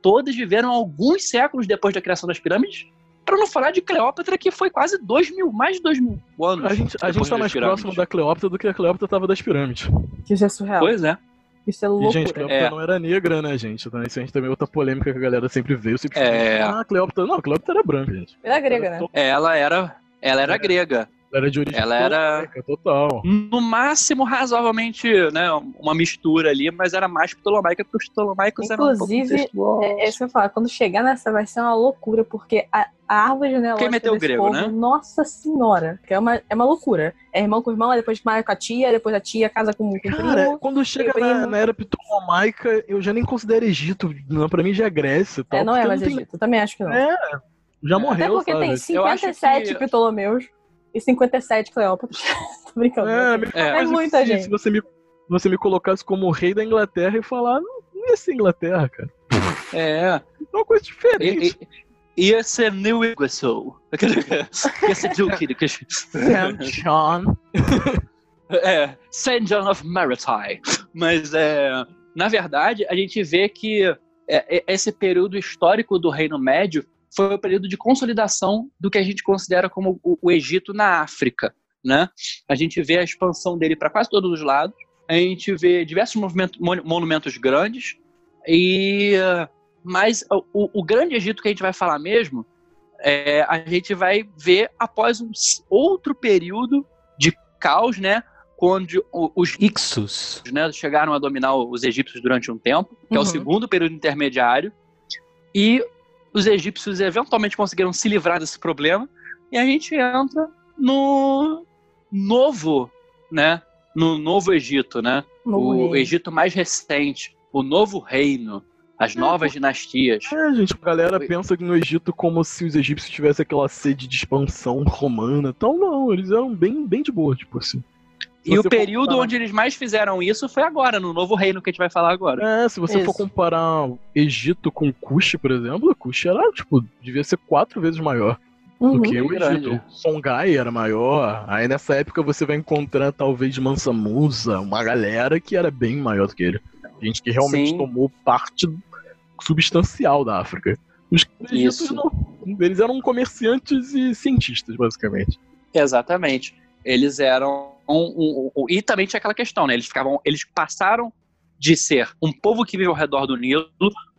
todas viveram alguns séculos depois da criação das pirâmides. Pra não falar de Cleópatra, que foi quase dois mil, mais de dois mil anos. A gente, a gente tá mais pirâmides. próximo da Cleópatra do que a Cleópatra tava das pirâmides. Isso é surreal. Pois é. Isso é E, loucura. gente, Cleópatra É. não era negra, né, gente? Então, isso a gente também é outra polêmica que a galera sempre vê. Eu sempre É. ah, Cleópatra. Não, Cleópatra era branca, gente. Ela é grega, né? Ela era, ela era É. grega. Ela era de origem Ela era- total. No máximo, razoavelmente, né, uma mistura ali, mas era mais ptolomaica, porque os ptolomaicos eram um Inclusive. É, é isso que eu falar. Quando chegar nessa, vai ser uma loucura, porque a, a árvore genealógica meteu o desse grego, povo, né? nossa senhora, que é uma, é uma loucura. É irmão com irmão, aí depois casa com a tia, depois a tia casa com, com o Cara, primo. quando chega na, na era ptolomaica, eu já nem considero Egito. Não, pra mim já é Grécia tal. É, não é mais tem- Egito, eu também acho que não. É, já Até morreu, porque sabe? tem Eu acho 57 que- Ptolomeus e 57 Cleópatras. Tô brincando. É, né? me- É. É muita se, gente. Se você me, você me colocasse como rei da Inglaterra e falar, não, não ia ser Inglaterra, cara. É, É uma coisa diferente. e, e, ia ser New Iguaçu. ia ser Duque. de- Sam John. É, St. John of Maritime. Mas, é, na verdade, a gente vê que é, é, esse período histórico do Reino Médio foi o período de consolidação do que a gente considera como o, o Egito na África. Né? A gente vê a expansão dele para quase todos os lados. A gente vê diversos monumentos grandes. E, mas o, o- grande Egito que a gente vai falar mesmo, é, a gente vai ver após um outro período de caos, né? Quando os Ixus. né, chegaram a dominar os egípcios durante um tempo, que é o Uhum. segundo período intermediário, e os egípcios eventualmente conseguiram se livrar desse problema, e a gente entra no novo, né, no novo Egito, né, No o rei. Egito mais recente, o novo reino, as novas dinastias. É, gente, a galera pensa que no Egito como se os egípcios tivessem aquela sede de expansão romana. Então, não, eles eram bem, bem de boa, tipo assim. E o for período comparar- onde eles mais fizeram isso foi agora, no novo reino que a gente vai falar agora. É, se você for Isso. comparar Egito com Kush, por exemplo, Kush era, tipo, devia ser quatro vezes maior Uhum. do que o grande. Egito. Songhai era maior. Aí nessa época você vai encontrar talvez Mansa Musa, uma galera que era bem maior do que ele. Gente que realmente Sim. tomou parte substancial da África. Os não. Eles eram comerciantes e cientistas, basicamente. Exatamente. Eles eram. Um, um- e também tinha aquela questão, né? Eles ficavam. Eles passaram de ser um povo que vive ao redor do Nilo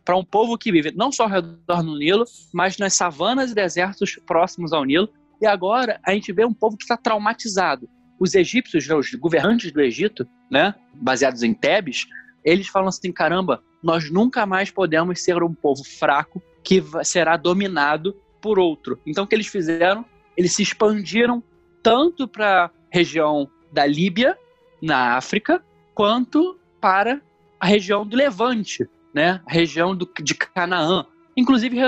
para um povo que vive não só ao redor do Nilo, mas nas savanas e desertos próximos ao Nilo. E agora a gente vê um povo que está traumatizado. Os egípcios, né, os governantes do Egito, né, baseados em Tebes, eles falam assim: caramba, nós nunca mais podemos ser um povo fraco que será dominado por outro. Então o que eles fizeram? Eles se expandiram tanto para a região da Líbia, na África, quanto para a região do Levante, né? A região do, de Canaã. Inclusive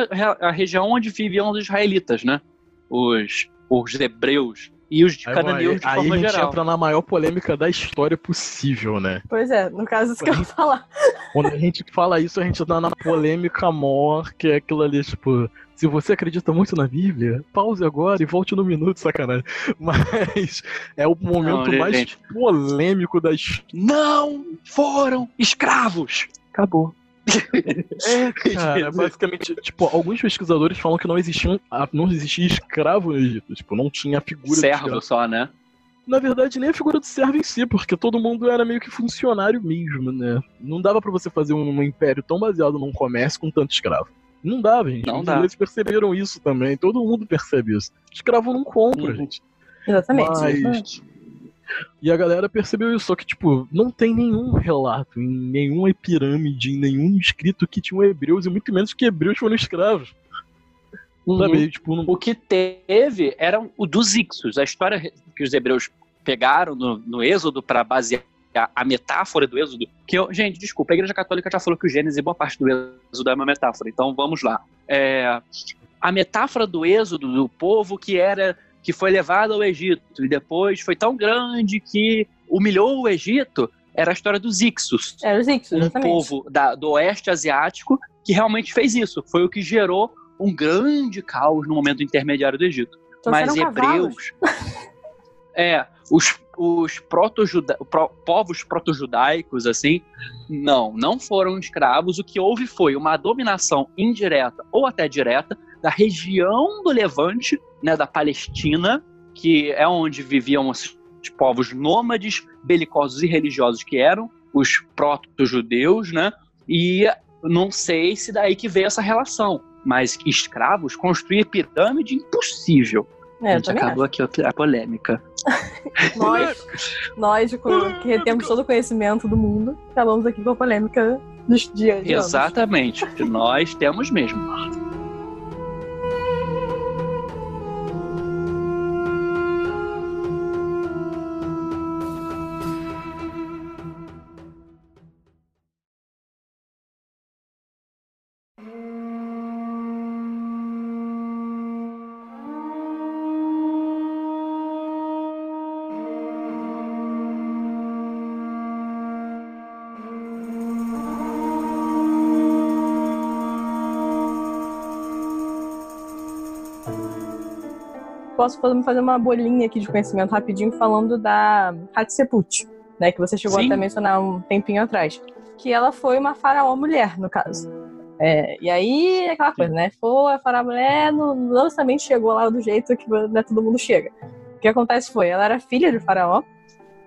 a região onde viviam os israelitas, né? Os, os hebreus e os Aí, cananeus de aí forma a gente geral. entra na maior polêmica da história possível, né? Pois é, no caso isso que eu ia falar. Quando a gente fala isso, a gente tá na polêmica maior, que é aquilo ali, tipo, se você acredita muito na Bíblia, pause agora e volte no minuto, sacanagem. Mas é o momento Não, mais gente. polêmico da história. Não foram escravos! Acabou. É, cara, basicamente, tipo, alguns pesquisadores falam que não existiam, ah, não existia escravo no Egito, tipo, não tinha a figura de Servo escravo. só, né? Na verdade, nem a figura do servo em si, porque todo mundo era meio que funcionário mesmo, né? Não dava pra você fazer um, um império tão baseado num comércio com tanto escravo. Não dava, gente. Não Os dá. ingleses perceberam isso também. Todo mundo percebe isso. Escravo não compra, Uhum. gente. Exatamente. Mas- E a galera percebeu isso, só que, tipo, não tem nenhum relato, em nenhuma pirâmide, em nenhum escrito que tinham hebreus, e muito menos que hebreus foram escravos. Uhum. Sabe? Tipo, não... O que teve era o dos Ixos, a história que os hebreus pegaram no, no Êxodo para basear a metáfora do Êxodo. Que eu, gente, desculpa, a Igreja Católica já falou que o Gênesis e boa parte do Êxodo é uma metáfora, então vamos lá. É, a metáfora do Êxodo, do povo que era que foi levado ao Egito e depois foi tão grande que humilhou o Egito, era a história dos Ixos Era os Ixos, um exatamente. povo da- do oeste asiático que realmente fez isso. Foi o que gerou um grande caos no momento intermediário do Egito. Mas Trouxeram cavalos. hebreus. é, os, os proto-juda- pro- povos proto-judaicos, assim, não, não foram escravos. O que houve foi uma dominação indireta ou até direta da região do Levante, né, da Palestina, que é onde viviam os os povos nômades, belicosos e religiosos que eram os proto-judeus, né? E não sei se daí que veio essa relação, mas escravos construir pirâmide impossível. É, gente, acabou aqui a polêmica. acho. Nós, nós com- que temos todo o conhecimento do mundo, acabamos aqui com a polêmica dos dias. Exatamente. Nós temos mesmo. Posso fazer uma bolinha aqui de conhecimento rapidinho falando da Hatshepsut, né? Que você chegou Sim. até a mencionar um tempinho atrás. Que ela foi uma faraó mulher, no caso. É, e aí, é aquela coisa, né? Foi a faraó mulher, no no lançamento chegou lá do jeito que né, todo mundo chega. O que acontece foi, ela era filha de faraó,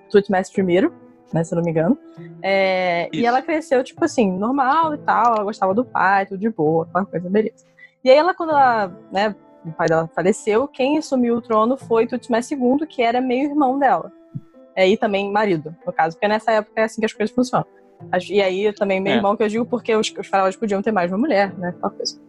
Tutmés I, né, se eu não me engano. É, e ela cresceu, tipo assim, normal e tal, ela gostava do pai, tudo de boa, aquela coisa, beleza. E aí ela, quando ela, né, o pai dela faleceu, quem assumiu o trono foi Tutmés II, que era meio irmão dela. É, e também marido, no caso, porque nessa época é assim que as coisas funcionam. E aí também meio É. irmão que eu digo porque os, os faraós podiam ter mais uma mulher, né? Aquela coisa.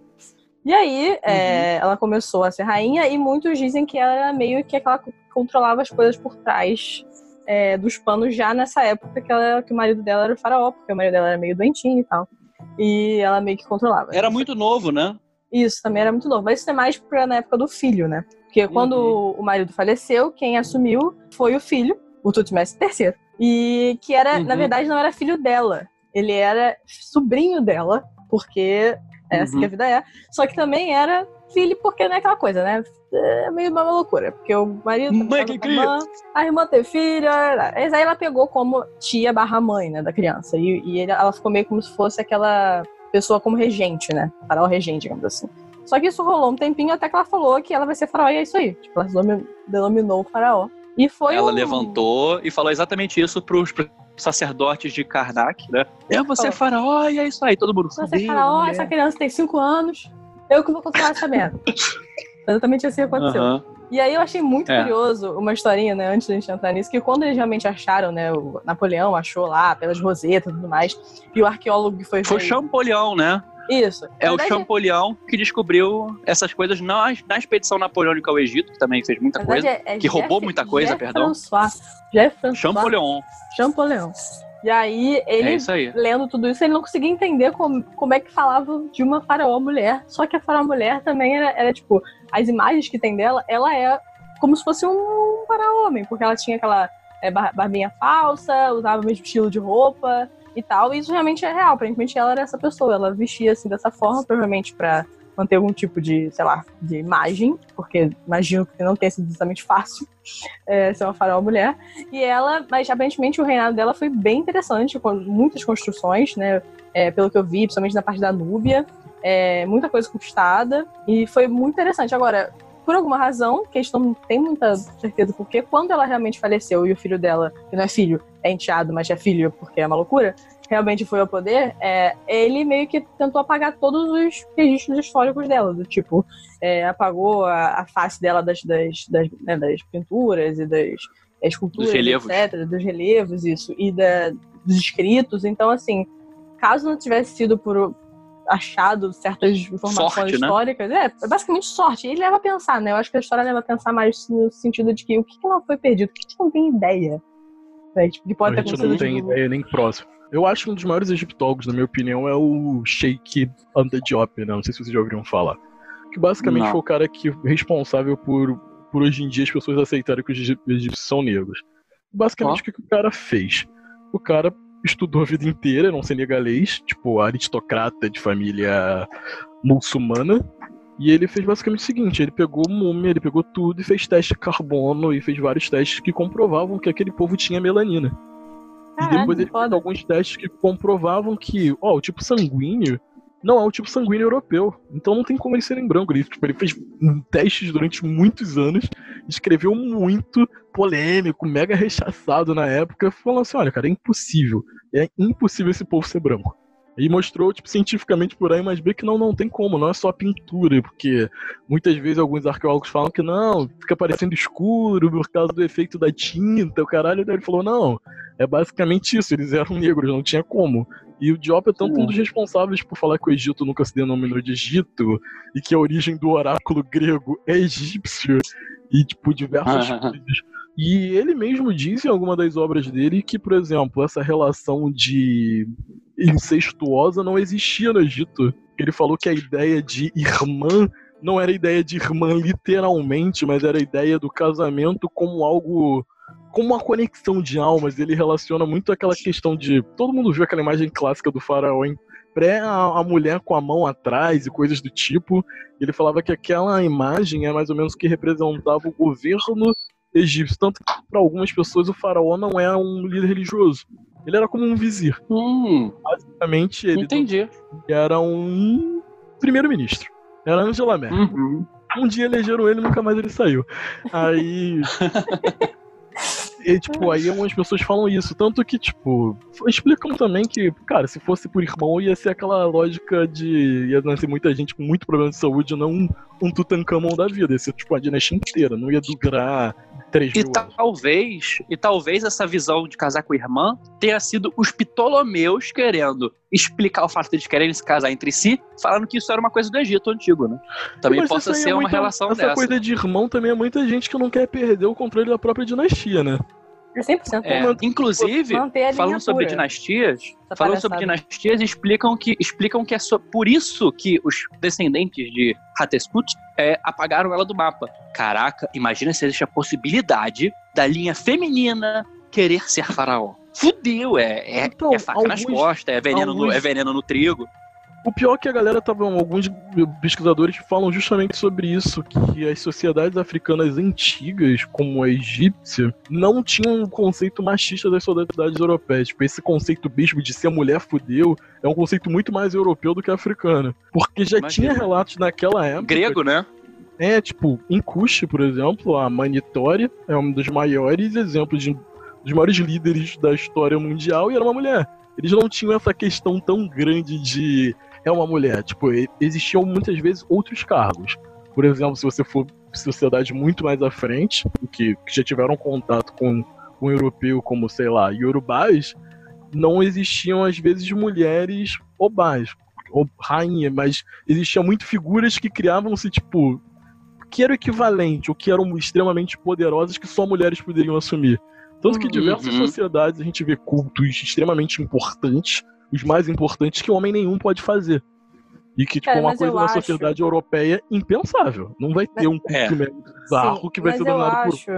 E aí, é, ela começou a ser rainha e muitos dizem que ela era meio que aquela que controlava as coisas por trás é, dos panos já nessa época que, ela, que o marido dela era o faraó, porque o marido dela era meio doentinho e tal. E ela meio que controlava. Era muito novo, né? Isso, também era muito novo. Mas isso é mais pra, na época do filho, né? Porque quando Uhum. o marido faleceu, quem assumiu foi o filho, o Tutmés III. E que era, na Uhum. verdade, não era filho dela. Ele era sobrinho dela, porque é assim Uhum. que a vida é. Só que também era filho, porque não é aquela coisa, né? É meio uma loucura. Porque o marido. Mãe que com a irmã, a irmã teve filho. Mas aí ela pegou como tia barra mãe, né, da criança. E, e ela ficou meio como se fosse aquela pessoa como regente, né? Faraó regente, digamos assim. Só que isso rolou um tempinho até que ela falou que ela vai ser faraó e é isso aí. Tipo, ela denomi- denominou o faraó. E foi Ela um- levantou e falou exatamente isso pros pros sacerdotes de Karnak, né? Eu vou ser faraó e é isso aí, todo mundo. Você "Fudeu, faraó, mulher." essa criança tem 5 anos. Eu que vou controlar essa merda. Exatamente assim aconteceu. E aí eu achei muito É. curioso uma historinha, né, antes da gente entrar nisso, que quando eles realmente acharam, né, o Napoleão achou lá pelas rosetas e tudo mais, e o arqueólogo que foi Foi o Champollion, né? Isso. É Na o verdade, Champollion que descobriu essas coisas na, na expedição napoleônica ao Egito, que também fez muita coisa. verdade, é- é que roubou Jeff- muita coisa, Jeff perdão. François. Jeff François Champollion. Champollion. E aí, ele É aí. lendo tudo isso, ele não conseguia entender como, como é que falava de uma faraó mulher. Só que a faraó mulher também era, era, tipo, as imagens que tem dela, ela é como se fosse um faraó homem, porque ela tinha aquela é, bar- barbinha falsa, usava o mesmo estilo de roupa e tal. E isso realmente é real. Aparentemente ela era essa pessoa. Ela vestia assim dessa forma, provavelmente pra manter algum tipo de, sei lá, de imagem, porque imagino que não tenha sido exatamente fácil é, ser uma faraó mulher. E ela, mas aparentemente o reinado dela foi bem interessante, com muitas construções, né? É, pelo que eu vi, principalmente na parte da Núbia, é, muita coisa conquistada, e foi muito interessante. Agora, por alguma razão, que a gente não tem muita certeza porque quando ela realmente faleceu e o filho dela, que não é filho, é enteado, mas é filho porque é uma loucura, realmente foi ao poder, é, ele meio que tentou apagar todos os registros históricos dela, do tipo, é, apagou a, a face dela das, das, das, né, das pinturas e das esculturas, Dos relevos. etc., dos relevos, isso, e da, dos escritos. Então, assim, caso não tivesse sido por achado certas informações Sorte, né? históricas, é, é basicamente sorte. E leva a pensar, né? Eu acho que a história leva a pensar mais no sentido de que o que, que não foi perdido, o que a gente não tem ideia. Né? Tipo, que pode a ter gente acontecido. não tem tipo, ideia nem próximo. Eu acho que um dos maiores egiptólogos, na minha opinião, é o Sheikh Anta Diop, né? Não sei se vocês já ouviram falar. Que basicamente Não. foi o cara que responsável por, por hoje em dia as pessoas aceitarem que os egípcios são negros. Basicamente, Ó. o que, o cara fez? O cara estudou a vida inteira, não senegalês, tipo aristocrata de família muçulmana. E ele fez basicamente o seguinte: ele pegou múmia, ele pegou tudo e fez teste de carbono e fez vários testes que comprovavam que aquele povo tinha melanina. E depois ele fez alguns testes que comprovavam que, ó, o tipo sanguíneo não é o tipo sanguíneo europeu. Então não tem como eles serem brancos. Ele, tipo, ele fez testes durante muitos anos, escreveu muito polêmico, mega rechaçado na época, falando assim, olha, cara, é impossível. É impossível esse povo ser branco. E mostrou, tipo, cientificamente por aí, mas B que não, não tem como, não é só pintura, porque muitas vezes alguns arqueólogos falam que não, fica parecendo escuro por causa do efeito da tinta, o caralho. Daí ele falou, não, é basicamente isso, eles eram negros, não tinha como. E o Diop é tanto um dos responsáveis por falar que o Egito nunca se denominou de Egito, e que a origem do oráculo grego é egípcio, e, tipo, diversas coisas. E ele mesmo diz em alguma das obras dele que, por exemplo, essa relação de incestuosa não existia no Egito. Ele falou que a ideia de irmã não era ideia de irmã literalmente, mas era a ideia do casamento como algo como uma conexão de almas. Ele relaciona muito aquela questão de todo mundo viu aquela imagem clássica do faraó em pré a, a mulher com a mão atrás e coisas do tipo. Ele falava que aquela imagem é mais ou menos que representava o governo egípcio. Tanto que para algumas pessoas o faraó não é um líder religioso. Ele era como um vizir. Hum, Basicamente, ele entendi. era um primeiro-ministro. Era Angela Merkel. Uhum. Um dia elegeram ele e nunca mais ele saiu. Aí. E, tipo, aí algumas pessoas falam isso. Tanto que, tipo, explicam também que, cara, se fosse por irmão, ia ser aquela lógica de. ia nascer muita gente com muito problema de saúde, não um, um Tutankhamon da vida. Ia ser, tipo, a dinastia inteira. Não ia durar três E mil anos. talvez, e talvez essa visão de casar com a irmã tenha sido os Ptolomeus querendo explicar o fato de eles quererem se casar entre si, falando que isso era uma coisa do Egito antigo, né? Também Mas possa é ser uma muita- relação Essa dessa. coisa de irmão também é muita gente que não quer perder o controle da própria dinastia, né? É 100%. É, inclusive, manter a linha falando sobre pura. dinastias, falando sobre dinastias, explicam que explicam que é so- por isso que os descendentes de Hatshepsut é, apagaram ela do mapa. Caraca, imagina se existe a possibilidade da linha feminina querer ser faraó. Fudeu, é, é, Então, é faca nas alguns- costas, é veneno, no, alguns- é veneno no trigo. O pior é que a galera tava. Alguns pesquisadores falam justamente sobre isso, que as sociedades africanas antigas, como a egípcia, não tinham um conceito machista das sociedades europeias. Tipo, esse conceito mesmo de ser mulher fudeu é um conceito muito mais europeu do que africano. Porque já Imagina. tinha relatos naquela época. Grego, né? É, tipo, em Kush, por exemplo, a Manitória é um dos maiores exemplos de dos maiores líderes da história mundial e era uma mulher. Eles não tinham essa questão tão grande de é uma mulher. Tipo, existiam muitas vezes outros cargos. Por exemplo, se você for sociedade muito mais à frente, que, que já tiveram contato com com um europeu como, sei lá, Yorubás, não existiam às vezes mulheres obás, ou rainha, mas existiam muito figuras que criavam-se, tipo, que era o equivalente, ou que eram extremamente poderosas que só mulheres poderiam assumir. Tanto que Uhum. diversas Uhum. sociedades a gente vê cultos extremamente importantes, os mais importantes que homem nenhum pode fazer. E que, tipo, Cara, é uma coisa eu na acho- sociedade europeia impensável. Não vai ter um culto É. bizarro Sim, que vai ser eu dominado por acho,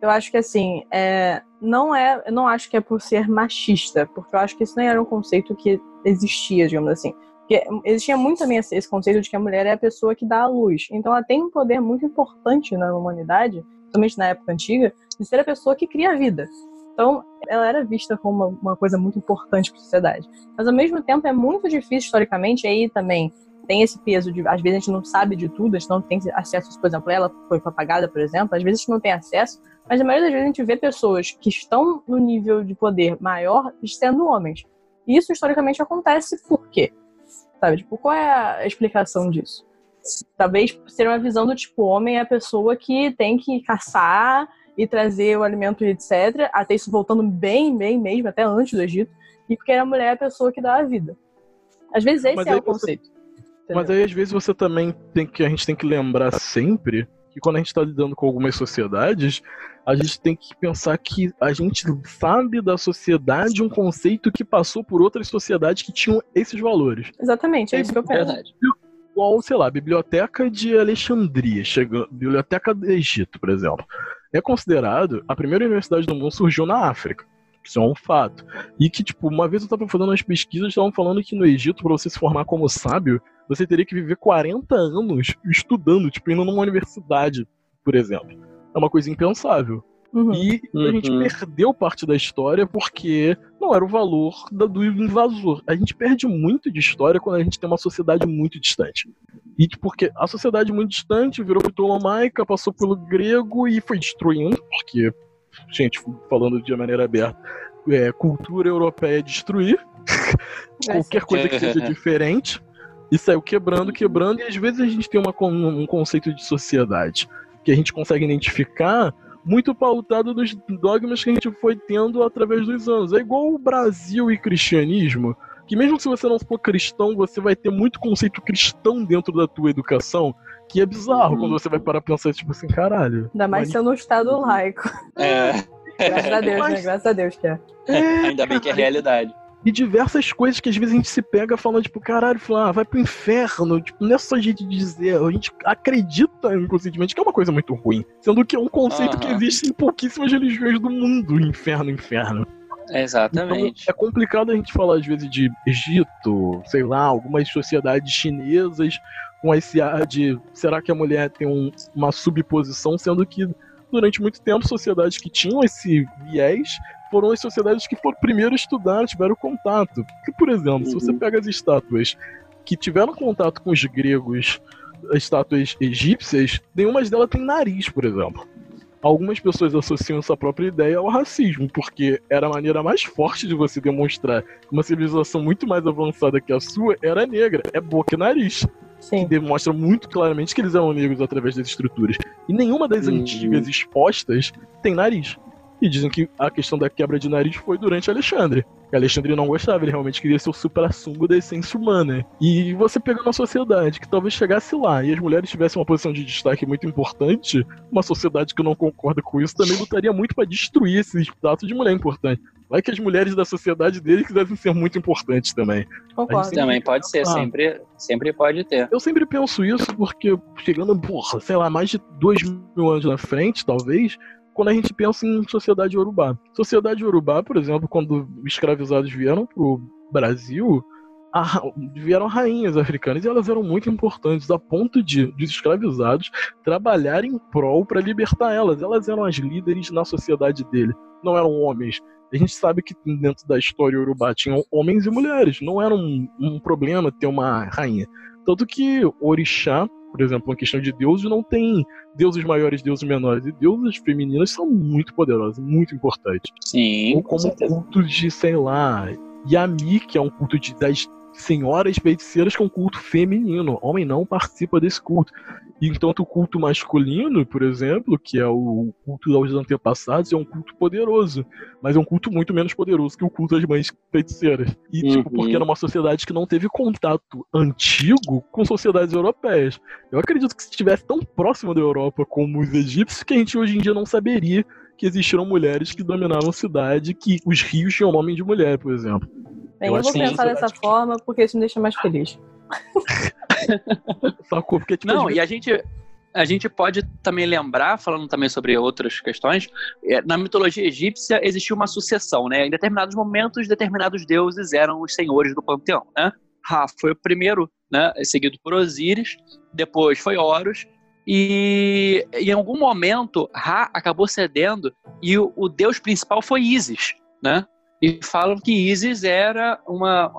eu acho que assim, é, não é, eu não acho que é por ser machista, porque eu acho que isso nem era um conceito que existia, digamos assim. Porque existia muito também esse conceito de que a mulher é a pessoa que dá a luz. Então ela tem um poder muito importante na humanidade, principalmente na época antiga, de ser a pessoa que cria a vida. Então, ela era vista como uma, uma coisa muito importante para a sociedade. Mas, ao mesmo tempo, é muito difícil, historicamente, aí também tem esse peso de, às vezes, a gente não sabe de tudo, a gente não tem acesso, por exemplo, ela foi apagada, por exemplo, às vezes a gente não tem acesso, mas a maioria das vezes a gente vê pessoas que estão no nível de poder maior sendo homens. E isso, historicamente, acontece por quê? Sabe, tipo, qual é a explicação disso? Talvez ser uma visão do tipo, homem é a pessoa que tem que caçar e trazer o alimento e etc. Até isso voltando bem, bem mesmo, até antes do Egito. E porque a mulher é a pessoa que dá a vida. Às vezes esse Mas é o você- conceito. Mas entendeu? aí, às vezes, você também tem que. A gente tem que lembrar sempre que quando a gente está lidando com algumas sociedades, a gente tem que pensar que a gente sabe da sociedade um conceito que passou por outras sociedades que tinham esses valores. Exatamente, é isso que eu penso. Verdade. Igual, sei lá, a Biblioteca de Alexandria, chegando, Biblioteca do Egito, por exemplo. É considerado a primeira universidade do mundo surgiu na África. Isso é um fato. E que, tipo, uma vez eu tava fazendo umas pesquisas, estavam falando que no Egito, pra você se formar como sábio, você teria que viver 40 anos estudando, tipo, indo numa universidade, por exemplo. É uma coisa impensável. Uhum. E a gente Uhum. perdeu parte da história porque não era o valor da- do invasor. A gente perde muito de história quando a gente tem uma sociedade muito distante. E porque a sociedade muito distante virou ptolomaica, passou pelo grego e foi destruindo, porque, gente, falando de maneira aberta, é, cultura europeia é destruir. qualquer coisa que seja diferente, e saiu quebrando, quebrando, e às vezes a gente tem uma, um conceito de sociedade que a gente consegue identificar muito pautado dos dogmas que a gente foi tendo através dos anos. É igual o Brasil e cristianismo, que mesmo se você não for cristão, você vai ter muito conceito cristão dentro da tua educação, que é bizarro uhum. quando você vai parar pra pensar, tipo assim, caralho. Ainda mais sendo um estado laico. É. Graças a Deus, Mas... né? Graças a Deus que é. é Ainda bem que é realidade. E diversas coisas que às vezes a gente se pega falando, tipo, caralho, fala, ah, vai pro inferno. Tipo, não é só a gente dizer, a gente acredita inconscientemente que é uma coisa muito ruim. Sendo que é um conceito uhum. que existe em pouquíssimas religiões do mundo, inferno, inferno. Exatamente. Então, é complicado a gente falar, às vezes, de Egito, sei lá, algumas sociedades chinesas com esse ar de será que a mulher tem um, uma subposição, sendo que durante muito tempo sociedades que tinham esse viés foram as sociedades que foram primeiro estudar, tiveram contato. Porque, por exemplo, uhum. se você uhum. pega as estátuas que tiveram contato com os gregos, as estátuas egípcias, nenhuma delas tem nariz, por exemplo. Algumas pessoas associam essa própria ideia ao racismo, porque era a maneira mais forte de você demonstrar uma civilização muito mais avançada que a sua era negra, é boca e nariz. Sim. Que demonstra muito claramente que eles eram negros através das estruturas. E nenhuma das uhum. antigas expostas tem nariz. E dizem que a questão da quebra de nariz foi durante Alexandre. Alexandre não gostava, ele realmente queria ser o supra-sumo da essência humana. E você pega uma sociedade que talvez chegasse lá e as mulheres tivessem uma posição de destaque muito importante, uma sociedade que não concorda com isso também lutaria muito para destruir esse status de mulher importante. Vai que as mulheres da sociedade dele quisessem ser muito importantes também. Concordo. Também pode ser, ah, sempre, sempre pode ter. Eu sempre penso isso porque, chegando, porra, sei lá, mais de dois mil anos na frente, talvez, quando a gente pensa em sociedade urubá. Sociedade urubá, por exemplo, quando escravizados vieram pro Brasil, a, vieram rainhas africanas e elas eram muito importantes a ponto de os escravizados trabalharem em prol para libertar elas. Elas eram as líderes na sociedade dele, não eram homens. A gente sabe que dentro da história urubá tinham homens e mulheres, não era um, um problema ter uma rainha. Tanto que orixá por exemplo, uma questão de deuses não tem deuses maiores, deuses menores. E deuses femininas são muito poderosas, muito importantes. Sim. Ou como culto de, sei lá, Yami, que é um culto de, das senhoras feiticeiras que é um culto feminino. Homem não participa desse culto. Enquanto o culto masculino, por exemplo, que é o culto aos antepassados, é um culto poderoso, mas é um culto muito menos poderoso que o culto às mães feiticeiras. E, uhum. tipo, porque era uma sociedade que não teve contato antigo com sociedades europeias. Eu acredito que se estivesse tão próximo da Europa como os egípcios, que a gente hoje em dia não saberia que existiram mulheres que dominavam a cidade, que os rios tinham nome de mulher, por exemplo. Bem, eu, eu vou pensar dessa forma porque isso me deixa mais feliz. Sacou? Porque, tipo, Não, e a gente, a gente pode também lembrar, falando também sobre outras questões, é, na mitologia egípcia existia uma sucessão, né? Em determinados momentos, determinados deuses eram os senhores do panteão, né? Ra foi o primeiro, né? Seguido por Osíris, depois foi Horus, e em algum momento Ra acabou cedendo e o, o deus principal foi Isis, né? E falam que Isis era uma,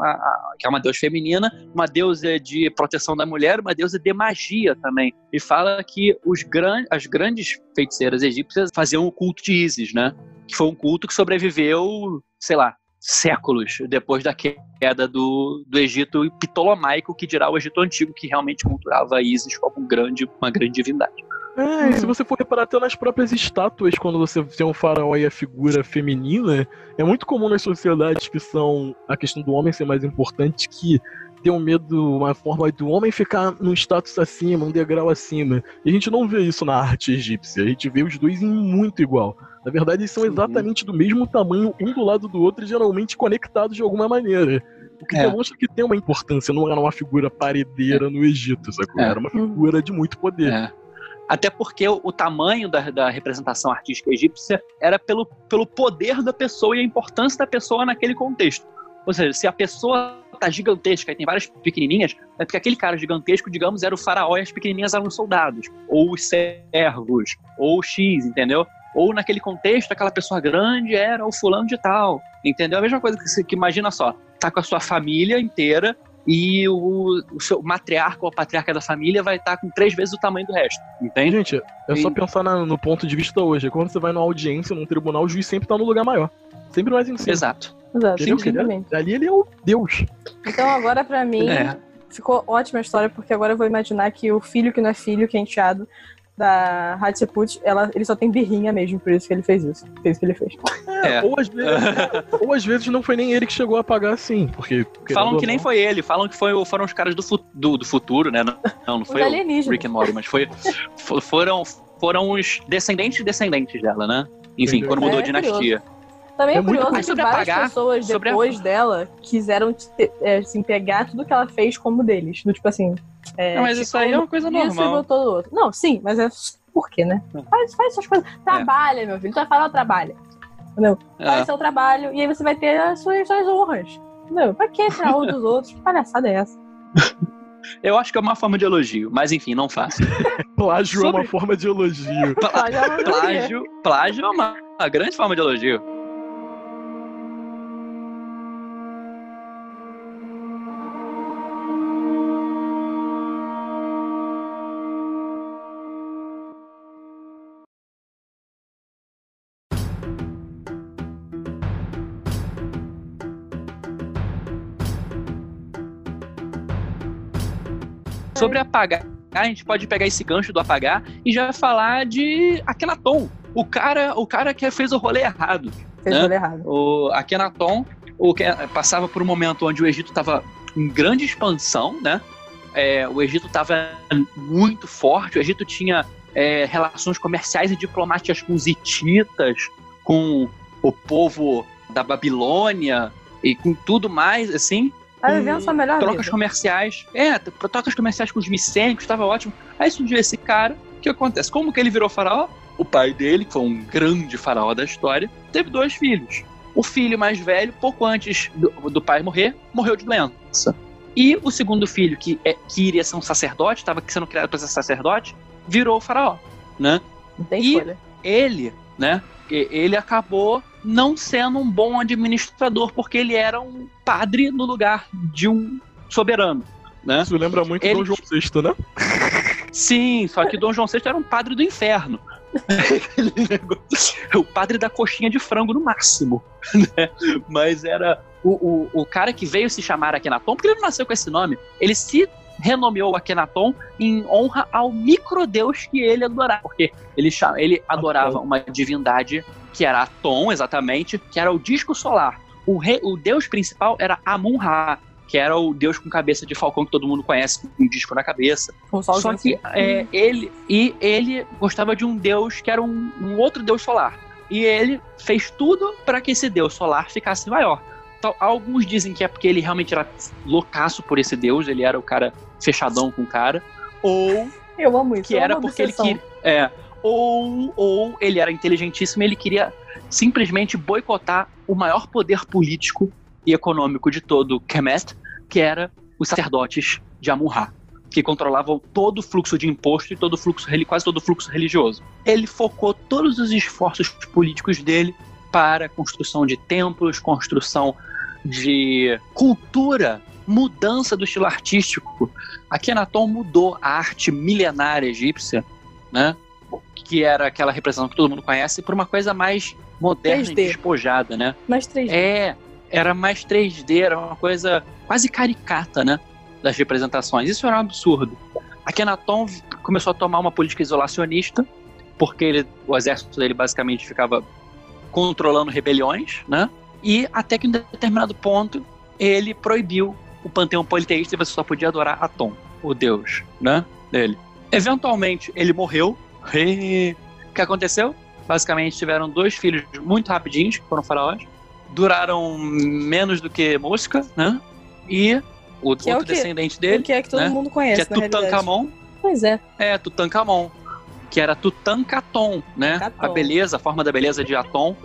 que é uma deusa feminina, uma deusa de proteção da mulher, uma deusa de magia também. E fala que os gran, as grandes feiticeiras egípcias faziam o culto de Isis, né? Que foi um culto que sobreviveu, sei lá, séculos depois da queda do, do Egito Ptolomaico, que dirá o Egito Antigo, que realmente cultuava Isis como um grande, uma grande divindade. É, e se você for reparar até nas próprias estátuas, quando você tem um faraó e a figura feminina, é muito comum nas sociedades que são a questão do homem ser mais importante que ter um medo, uma forma do homem ficar num status acima, um degrau acima. E a gente não vê isso na arte egípcia, a gente vê os dois em muito igual. Na verdade, eles são exatamente do mesmo tamanho, um do lado do outro, e geralmente conectados de alguma maneira. O que é. demonstra que tem uma importância, não era uma figura paredeira no Egito, sacou? É. Era uma figura de muito poder. É. Até porque o, o tamanho da, da, representação artística egípcia era pelo, pelo poder da pessoa e a importância da pessoa naquele contexto. Ou seja, se a pessoa tá gigantesca e tem várias pequenininhas, é porque aquele cara gigantesco, digamos, era o faraó e as pequenininhas eram os soldados, ou os servos, ou o X, entendeu? Ou naquele contexto, aquela pessoa grande era o fulano de tal, entendeu? A mesma coisa que, que imagina só, tá com a sua família inteira e o, o seu matriarca ou patriarca da família vai estar com três vezes o tamanho do resto, entende? Gente, é só pensar na, no ponto de vista hoje. Quando você vai numa audiência, num tribunal, o juiz sempre tá no lugar maior. Sempre mais em cima. Exato. Exato, Ele o quê? simplesmente. Ali ele é o Deus. Então agora pra mim É. ficou ótima a história, porque agora eu vou imaginar que o filho que não é filho, que é enteado da Hatshepsut, ela, ele só tem birrinha mesmo, por isso que ele fez isso. Fez o que ele fez. É. Ou, às vezes, ou às vezes não foi nem ele que chegou a pagar assim, porque. Falam que nem não, foi ele, falam que foi, foram os caras do, fu- do, do futuro, né? Não, não Os foi o. Rick and Morty, mas foi, fo- foram, foram os descendentes e descendentes dela, né? Enfim, Entendeu? quando mudou É, a dinastia. Também é, É curioso que sobre várias apagar, pessoas sobre a- depois dela quiseram te- é, assim, pegar tudo que ela fez como deles. Do tipo assim. É, Não, mas isso aí é uma coisa isso e normal. botou do outro. Não, sim, mas é por quê, né? É. Faz, faz suas coisas. Trabalha, meu filho. Tu vai falar, trabalha. Faz É. seu trabalho e aí você vai ter as suas, suas honras. Entendeu? Pra que tirar um dos outros? Que palhaçada é essa? Eu acho que é uma forma de elogio, mas enfim, não faço. Plágio é Sobre- uma forma de elogio. Plágio, plágio é uma, uma grande forma de elogio. Sobre apagar, a gente pode pegar esse gancho do apagar e já falar de Akhenaton. O cara, o cara que fez o rolê errado. Fez né? tudo errado. O Akhenaton o que passava por um momento onde o Egito estava em grande expansão, né? É, o Egito estava muito forte. O Egito tinha é, relações comerciais e diplomáticas com os hititas, com o povo da Babilônia e com tudo mais, assim Tá vivendo sua melhor trocas comerciais. É, trocas comerciais com os micênicos, estava ótimo. Aí surgiu esse cara, o que acontece? Como que ele virou faraó? O pai dele, que foi um grande faraó da história, teve dois filhos. O filho mais velho, pouco antes do, do pai morrer, morreu de doença. E o segundo filho, que, é, que iria ser um sacerdote, estava sendo criado para ser sacerdote, virou o faraó, né? Não tem E- escolha. ele, né? e- Ele acabou não sendo um bom administrador, porque ele era um padre no lugar de um soberano, né? Isso lembra muito Ele- Dom João VI, né? Sim, só que Dom João VI era um padre do inferno. O padre da coxinha de frango no máximo, né? Mas era o, o, o cara que veio se chamar Akhenaton, porque ele não nasceu com esse nome, ele se renomeou Akhenaton em honra ao microdeus que ele adorava, porque ele, cha- ele adorava uma divindade que era Aton, exatamente, que era o disco solar. O, rei, o deus principal era Amun-Ra, que era o deus com cabeça de falcão que todo mundo conhece, com um disco na cabeça. Só que é, ele e ele gostava de um deus que era um, um outro deus solar. E ele fez tudo para que esse deus solar ficasse maior. Então, alguns dizem que é porque ele realmente era loucaço por esse deus, ele era o cara fechadão com o cara, ou Eu amo isso. que era amo porque ele obsessão. queria. É, ou, ou ele era inteligentíssimo e ele queria simplesmente boicotar o maior poder político e econômico de todo o Kemet, que era os sacerdotes de Amun-Ra, que controlavam todo o fluxo de imposto e todo o fluxo, quase todo o fluxo religioso. Ele focou todos os esforços políticos dele para a construção de templos, construção de cultura, mudança do estilo artístico. Akhenaton mudou a arte milenária egípcia, né? Que era aquela representação que todo mundo conhece, por uma coisa mais moderna 3D. e despojada, né? Mais três É, era mais 3D, era uma coisa quase caricata, né? Das representações. Isso era um absurdo. Akhenaton começou a tomar uma política isolacionista, porque ele- o exército dele basicamente ficava controlando rebeliões, né? E até que em determinado ponto ele proibiu o panteão politeísta e você só podia adorar Atom, o deus, né? Dele. Eventualmente ele morreu. O que aconteceu? Basicamente tiveram dois filhos muito rapidinhos, que foram faraós. Duraram menos do que mosca, né? E o Que é outro o quê? descendente dele, O que é que todo né? mundo que conhece, é na realidade. Tutankhamon, Pois é. é, Tutankhamon. Que era Tutankaton, né? Tutankhaton. A beleza, a forma da beleza de Atom.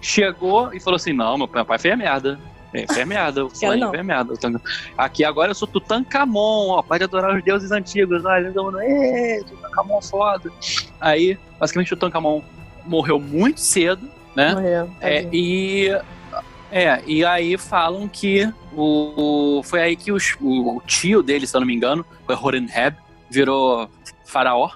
Chegou e falou assim: não, meu pai fez merda. É, fez merda. Tutan- Aqui agora eu sou Tutankhamon, ó. Pode adorar os deuses antigos. Olha, todo mundo, "Ê, Tutankhamon foda. Aí, basicamente, Tutankhamon morreu muito cedo, né? Morreu. É, tadinho. e é, e aí falam que o, foi aí que os- o, o tio dele, se eu não me engano, foi Horenheb, virou faraó.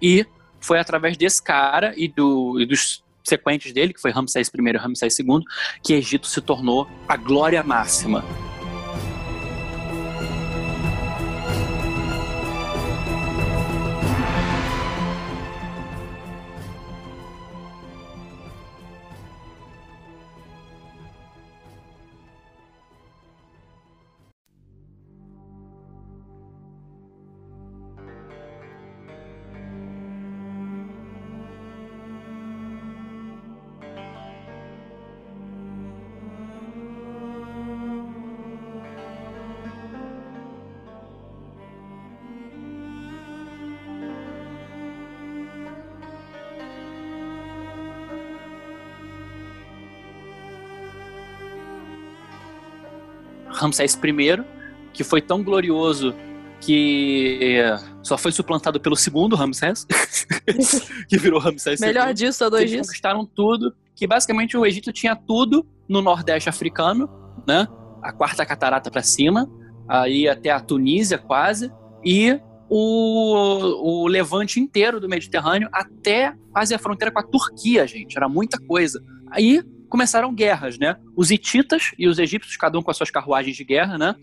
E foi através desse cara e, do, e dos subsequentes dele, que foi Ramsés I e Ramsés II, que Egito se tornou a glória máxima. Ramsés I, que foi tão glorioso que só foi suplantado pelo segundo Ramsés, que virou Ramsés II. Melhor disso ou dois Eles disso? conquistaram tudo, que basicamente o Egito tinha tudo no Nordeste africano, né? A quarta catarata para cima, aí até a Tunísia quase, e o, o levante inteiro do Mediterrâneo até quase a fronteira com a Turquia, gente. Era muita coisa. Aí começaram guerras, né? Os hititas e os egípcios, cada um com as suas carruagens de guerra, né?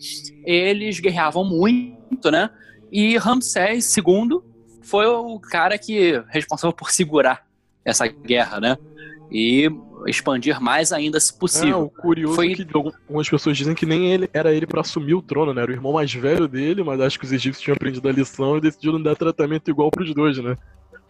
Eles guerreavam muito, né? E Ramsés II foi o cara que responsável por segurar essa guerra, né? E expandir mais ainda se É, possível. o curioso Foi- é que algumas pessoas dizem que nem ele era ele pra assumir o trono, né? Era o irmão mais velho dele, mas acho que os egípcios tinham aprendido a lição e decidiram dar tratamento igual pros dois, né?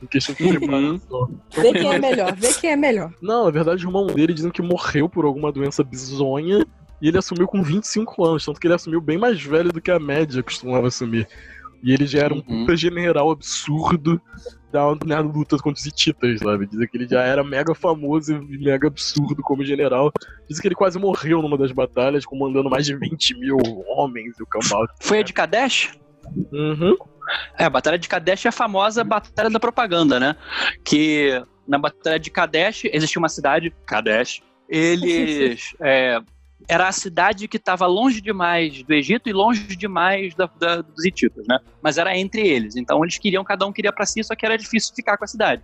Em questão de Uhum. preparação. Vê quem é melhor, vê quem é melhor. Não, na verdade, o irmão dele dizem que morreu por alguma doença bizonha e ele assumiu com 25 anos, tanto que ele assumiu bem mais velho do que a média costumava assumir. E ele já era um Uhum. puta general absurdo da, na luta contra os hititas, sabe? Dizem que ele já era mega famoso e mega absurdo como general. Dizem que ele quase morreu numa das batalhas, comandando mais de 20 mil homens e o cambal. Foi a de Kadesh? Uhum. É, a Batalha de Kadesh é a famosa Batalha da Propaganda, né? Que na Batalha de Kadesh existia uma cidade, Kadesh. Eles. é, era a cidade que estava longe demais do Egito e longe demais da- da- dos hititas, né? Mas era entre eles. Então eles queriam, cada um queria pra si, só que era difícil ficar com a cidade.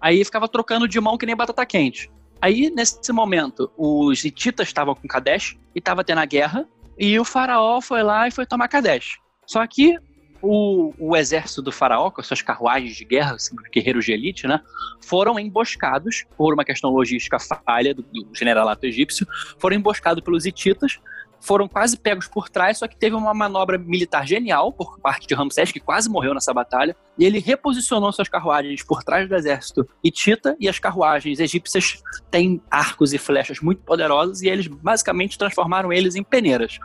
Aí ficava trocando de mão que nem batata quente. Aí, nesse momento, os hititas estavam com Kadesh e estava tendo a guerra, e o faraó foi lá e foi tomar Kadesh. Só que o, o exército do faraó, com as suas carruagens de guerra, assim, guerreiros de elite, né, foram emboscados por uma questão logística falha do, do generalato egípcio, foram emboscados pelos hititas, foram quase pegos por trás, só que teve uma manobra militar genial por parte de Ramsés, que quase morreu nessa batalha, e ele reposicionou suas carruagens por trás do exército hitita, e as carruagens egípcias têm arcos e flechas muito poderosos, e eles basicamente transformaram eles em peneiras.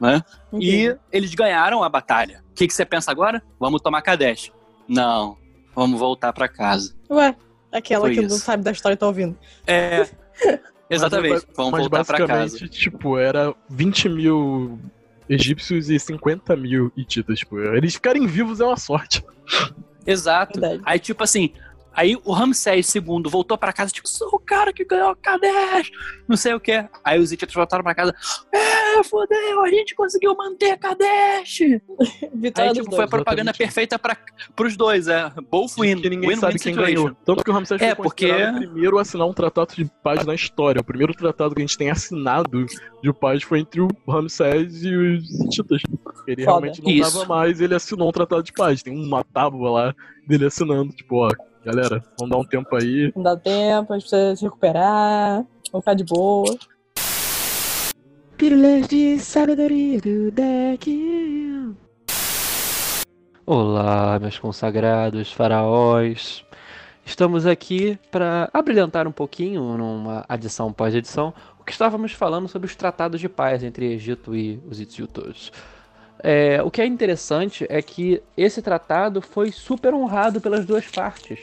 Né? E eles ganharam a batalha. O que, que você pensa agora? Vamos tomar Kadesh. Não, vamos voltar pra casa. Ué, aquela Foi que não isso. sabe da história e tá ouvindo. É, exatamente. Vamos Mas voltar pra casa. basicamente, tipo, era 20 mil egípcios e 50 mil hititas. Tipo, eles ficarem vivos é uma sorte. Exato. Verdade. Aí, tipo assim, aí o Ramsés II voltou pra casa, tipo, sou o cara que ganhou o Kadesh, não sei o que. Aí os hititas voltaram pra casa, é, fodeu, a gente conseguiu manter Kadesh. Vitória Aí, tipo, foi a dois. propaganda exatamente. perfeita pra, pros dois, é. Both win. que ninguém win, sabe win quem situation. ganhou. Tanto que o Ramsés É, foi porque- o primeiro a assinar um tratado de paz na história. O primeiro tratado que a gente tem assinado de paz foi entre o Ramsés e os hititas. Ele Foda. realmente não Isso. tava mais, ele assinou um tratado de paz. Tem uma tábua lá dele assinando, tipo, ó, galera, vamos dar um tempo aí. Não dá tempo, a gente precisa se recuperar, vamos ficar de boa. Pílulas de sabedoria do deck. Olá, meus consagrados faraós. Estamos aqui para abrilhantar um pouquinho, numa adição pós-edição, o que estávamos falando sobre os tratados de paz entre Egito e os Hititas. É, o que é interessante é que esse tratado foi super honrado pelas duas partes.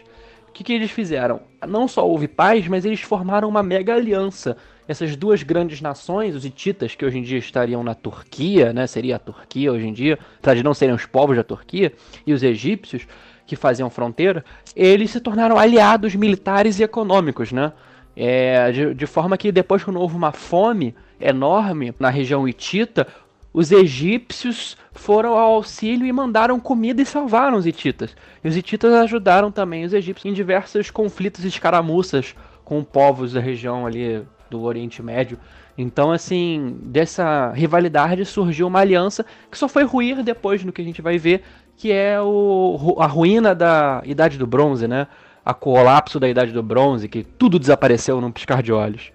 Que, que eles fizeram? Não só houve paz, mas eles formaram uma mega aliança essas duas grandes nações, os hititas, que hoje em dia estariam na Turquia, né, seria a Turquia hoje em dia, apesar de não serem os povos da Turquia, e os egípcios, que faziam fronteira, eles se tornaram aliados militares e econômicos, né? É, de, de forma que depois, quando houve uma fome enorme na região hitita, os egípcios foram ao auxílio e mandaram comida e salvaram os hititas. E os hititas ajudaram também os egípcios em diversos conflitos e escaramuças com povos da região ali do Oriente Médio. Então, assim, dessa rivalidade surgiu uma aliança que só foi ruir depois no que a gente vai ver, que é o, a ruína da Idade do Bronze, né? A colapso da Idade do Bronze, que tudo desapareceu num piscar de olhos.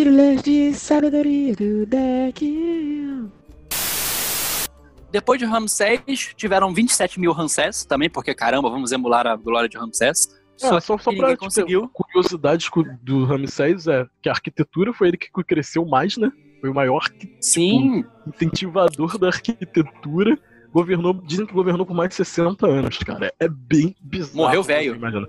Pílulas de sabedoria do deck. Depois de Ramsés, tiveram 27 mil Ramsés também, porque caramba, vamos emular a glória de Ramsés. Só, só, só que pra tipo, conseguiu. curiosidade cu- do Ramsés é que a arquitetura foi ele que cresceu mais, né? Foi o maior arqui- Sim, incentivador da arquitetura. Governou, dizem que governou por mais de 60 anos, cara. É bem bizarro. Morreu velho. Imagina.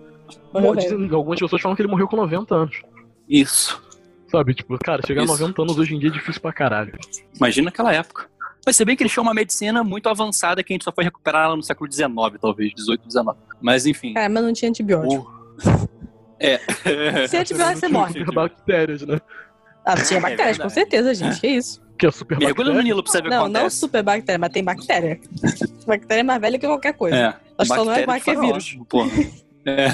Morreu Dizem- algumas pessoas falam que ele morreu com 90 anos. isso. Sabe? Tipo, cara, chegar Isso. a 90 anos hoje em dia é difícil pra caralho. Imagina aquela época. Mas se bem que eles tinham uma medicina muito avançada que a gente só foi recuperar ela no século XIX, talvez, 18, 19. Mas enfim. Cara, mas não tinha antibiótico. O- É. Se antibiótico, você morre. Super bactérias, né? Ah, tinha bactérias, com verdade. certeza, gente. Que isso? Que é super Mergulha no. Nilo pra você ver Não, não super bactéria, mas tem bactéria. Bactéria é mais velha que qualquer coisa. É. Acho que só não é Bactéria mais de que faraó, vírus. Porra. É.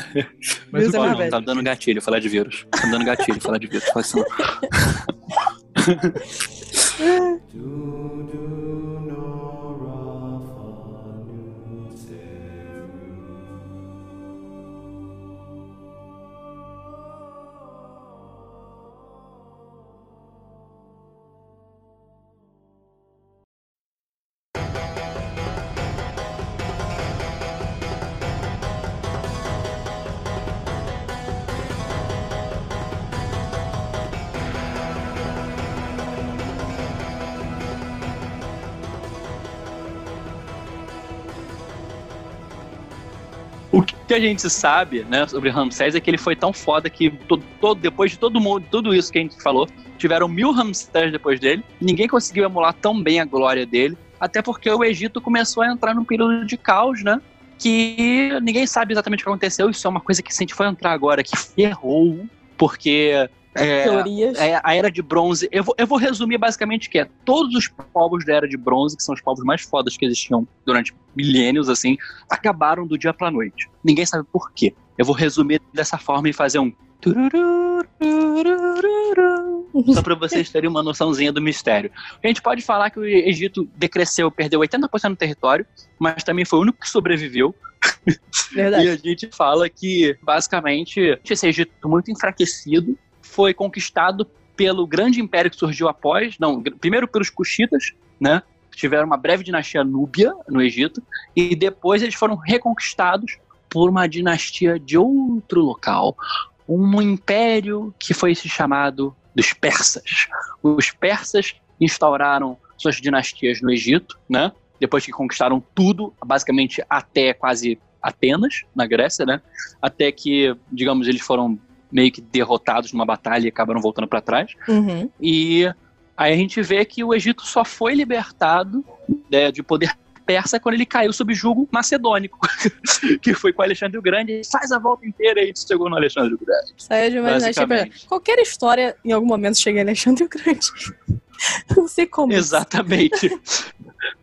Mas Vírus o Não, tá dando gatilho falar de vírus. Tá dando gatilho falar de vírus. Fala isso não. O que a gente sabe, né, sobre Ramsés é que ele foi tão foda que to- to- depois de todo mundo, tudo isso que a gente falou, tiveram mil Ramsés depois dele. Ninguém conseguiu emular tão bem a glória dele, até porque o Egito começou a entrar num período de caos, né? Que ninguém sabe exatamente o que aconteceu. Isso é uma coisa que se a gente for entrar agora, que ferrou, porque é, Teorias. é, a Era de Bronze. Eu vou, eu vou resumir basicamente que é todos os povos da Era de Bronze, que são os povos mais fodas que existiam durante milênios, assim, acabaram do dia pra noite. Ninguém sabe por quê. Eu vou resumir dessa forma e fazer um. Só pra vocês terem uma noçãozinha do mistério. A gente pode falar que o Egito decresceu, perdeu 80% do território, mas também foi o único que sobreviveu. E Verdade. a gente fala que, basicamente, esse Egito muito enfraquecido foi conquistado pelo grande império que surgiu após, não, primeiro pelos Cuxitas, né? Tiveram uma breve dinastia núbia no Egito, e depois eles foram reconquistados por uma dinastia de outro local. Um império que foi se chamado dos persas. Os persas instauraram suas dinastias no Egito, né? Depois que conquistaram tudo, basicamente até quase Atenas, na Grécia, né? Até que, digamos, eles foram meio que derrotados numa batalha e acabaram voltando para trás. Uhum. E aí a gente vê que o Egito só foi libertado né, de poder persa quando ele caiu sob jugo macedônico, que foi com Alexandre o Grande. Faz a volta inteira e chegou no Alexandre o Grande. Saiu de. Basicamente. Qualquer história, em algum momento, chega em Alexandre o Grande. Não sei como. Exatamente.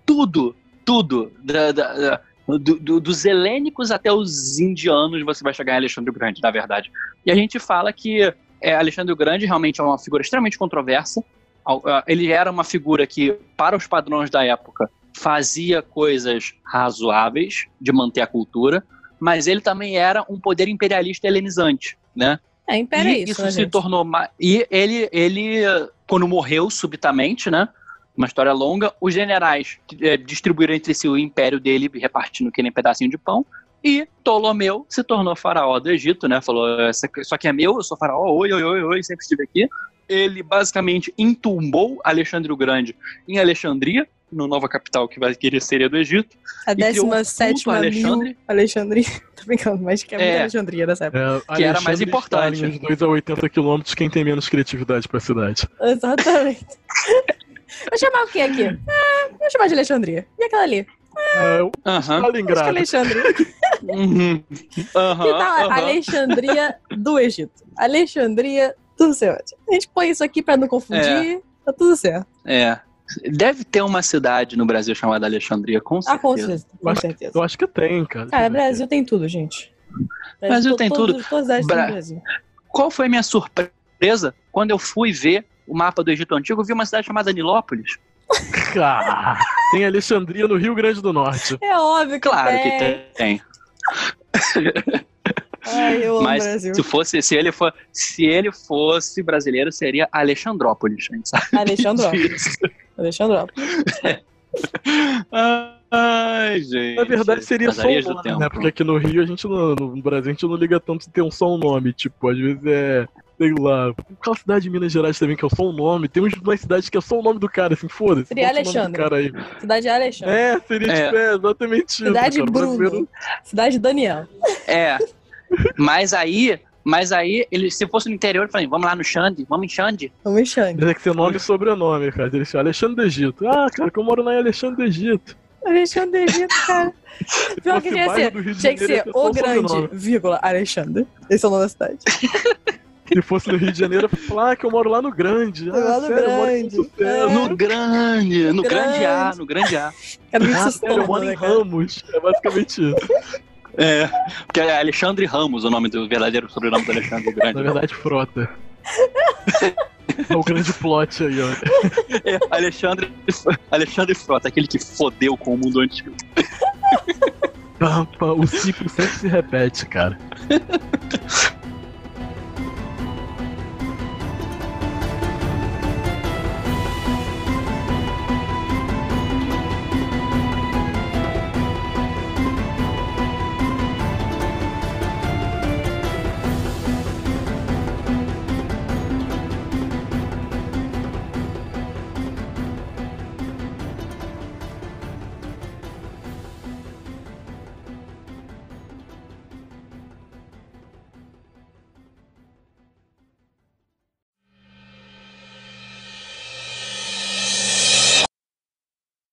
tudo, tudo. Da- da- da- do- do- dos helênicos até os indianos, você vai chegar em Alexandre o Grande, na verdade. E a gente fala que é, Alexandre o Grande realmente é uma figura extremamente controversa. Ele era uma figura que, para os padrões da época, fazia coisas razoáveis de manter a cultura, mas ele também era um poder imperialista helenizante, né? É, império é e isso, isso né, se gente? tornou. E ele, ele, quando morreu subitamente, né? Uma história longa, os generais eh, distribuíram entre si o império dele, repartindo que nem pedacinho de pão. E Ptolomeu se tornou faraó do Egito, né? Falou: "Essa- Isso aqui é meu, eu sou faraó, oi, oi, oi, oi, sempre estive aqui. Ele basicamente entumbou Alexandre o Grande em Alexandria, no nova capital que vai querer ser do Egito. A e criou o 17 culto a mil Alexandre. Alexandria. Tô brincando, mas que é muito É. Alexandria nessa época. É, Que era mais Alexandre importante. Os dois a 80 quilômetros, quem tem menos criatividade pra cidade. Exatamente. Vou chamar o que aqui? Ah, vou chamar de Alexandria. E aquela ali? É, o Aham. Acho que é Stalingrado. Alexandria. Uhum. Que tal aham. Alexandria do Egito? Alexandria do céu. A gente põe isso aqui pra não confundir. Tá tudo certo. É. Deve ter uma cidade no Brasil chamada Alexandria, com Ah, certeza. com certeza. Com certeza. Eu acho que tem, cara. Cara, Brasil tem tudo, gente. Brasil to- tem todos- tudo. Todas as Bra- Brasil. Qual foi a minha surpresa quando eu fui ver o mapa do Egito Antigo? Eu vi uma cidade chamada Nilópolis. Ah, tem Alexandria no Rio Grande do Norte. É óbvio que Claro tem. que tem. Ai, eu amo o Mas Brasil. se fosse, se ele for, se ele fosse brasileiro, seria Alexandrópolis, a gente sabe Alexandrópolis. Alexandrópolis. Ai, gente. Na verdade, seria só um do nome, né? Porque aqui no Rio, a gente não, no Brasil, a gente não liga tanto se tem um só um nome. Tipo, às vezes é, sei lá, aquela cidade de Minas Gerais também, que é só um nome. Tem uns- umas cidades que é só o nome do cara, assim, foda-se. Seria o Alexandre. Cara aí. Cidade de Alexandre. É, seria É. tipo, é, exatamente isso. Cidade cara. O Bruno. brasileiro- Cidade Daniel. É. Mas aí, mas aí, ele, se fosse no interior, eu falei, vamos lá no Xande, vamos em Xande. Vamos em Xande. Mas é que ser nome e sobrenome, cara. Eles falam Alexandre do Egito. Ah, cara, que eu moro lá em Alexandre do Egito. Alexandre do Egito, cara. Pior que tinha que ser. Tinha que ser o o grande, sobrenome. vírgula, Alexandre. Esse é o nome da cidade. Se fosse no Rio de Janeiro, eu falar ah, que eu moro lá no Grande. Ah, Lá no sério, eu moro em Grande. Santo Sé. É. No grande, no grande A, Grande. no grande A. Era muito Ah, sério, eu moro em né, cara? Ramos. É basicamente isso. É, porque é Alexandre Ramos, o nome do verdadeiro sobrenome do Alexandre o Na Grande. verdade, frota. É o grande plot aí, ó. É, Alexandre, Alexandre Frota, aquele que fodeu com o mundo antigo. Pá, O ciclo sempre se repete, cara.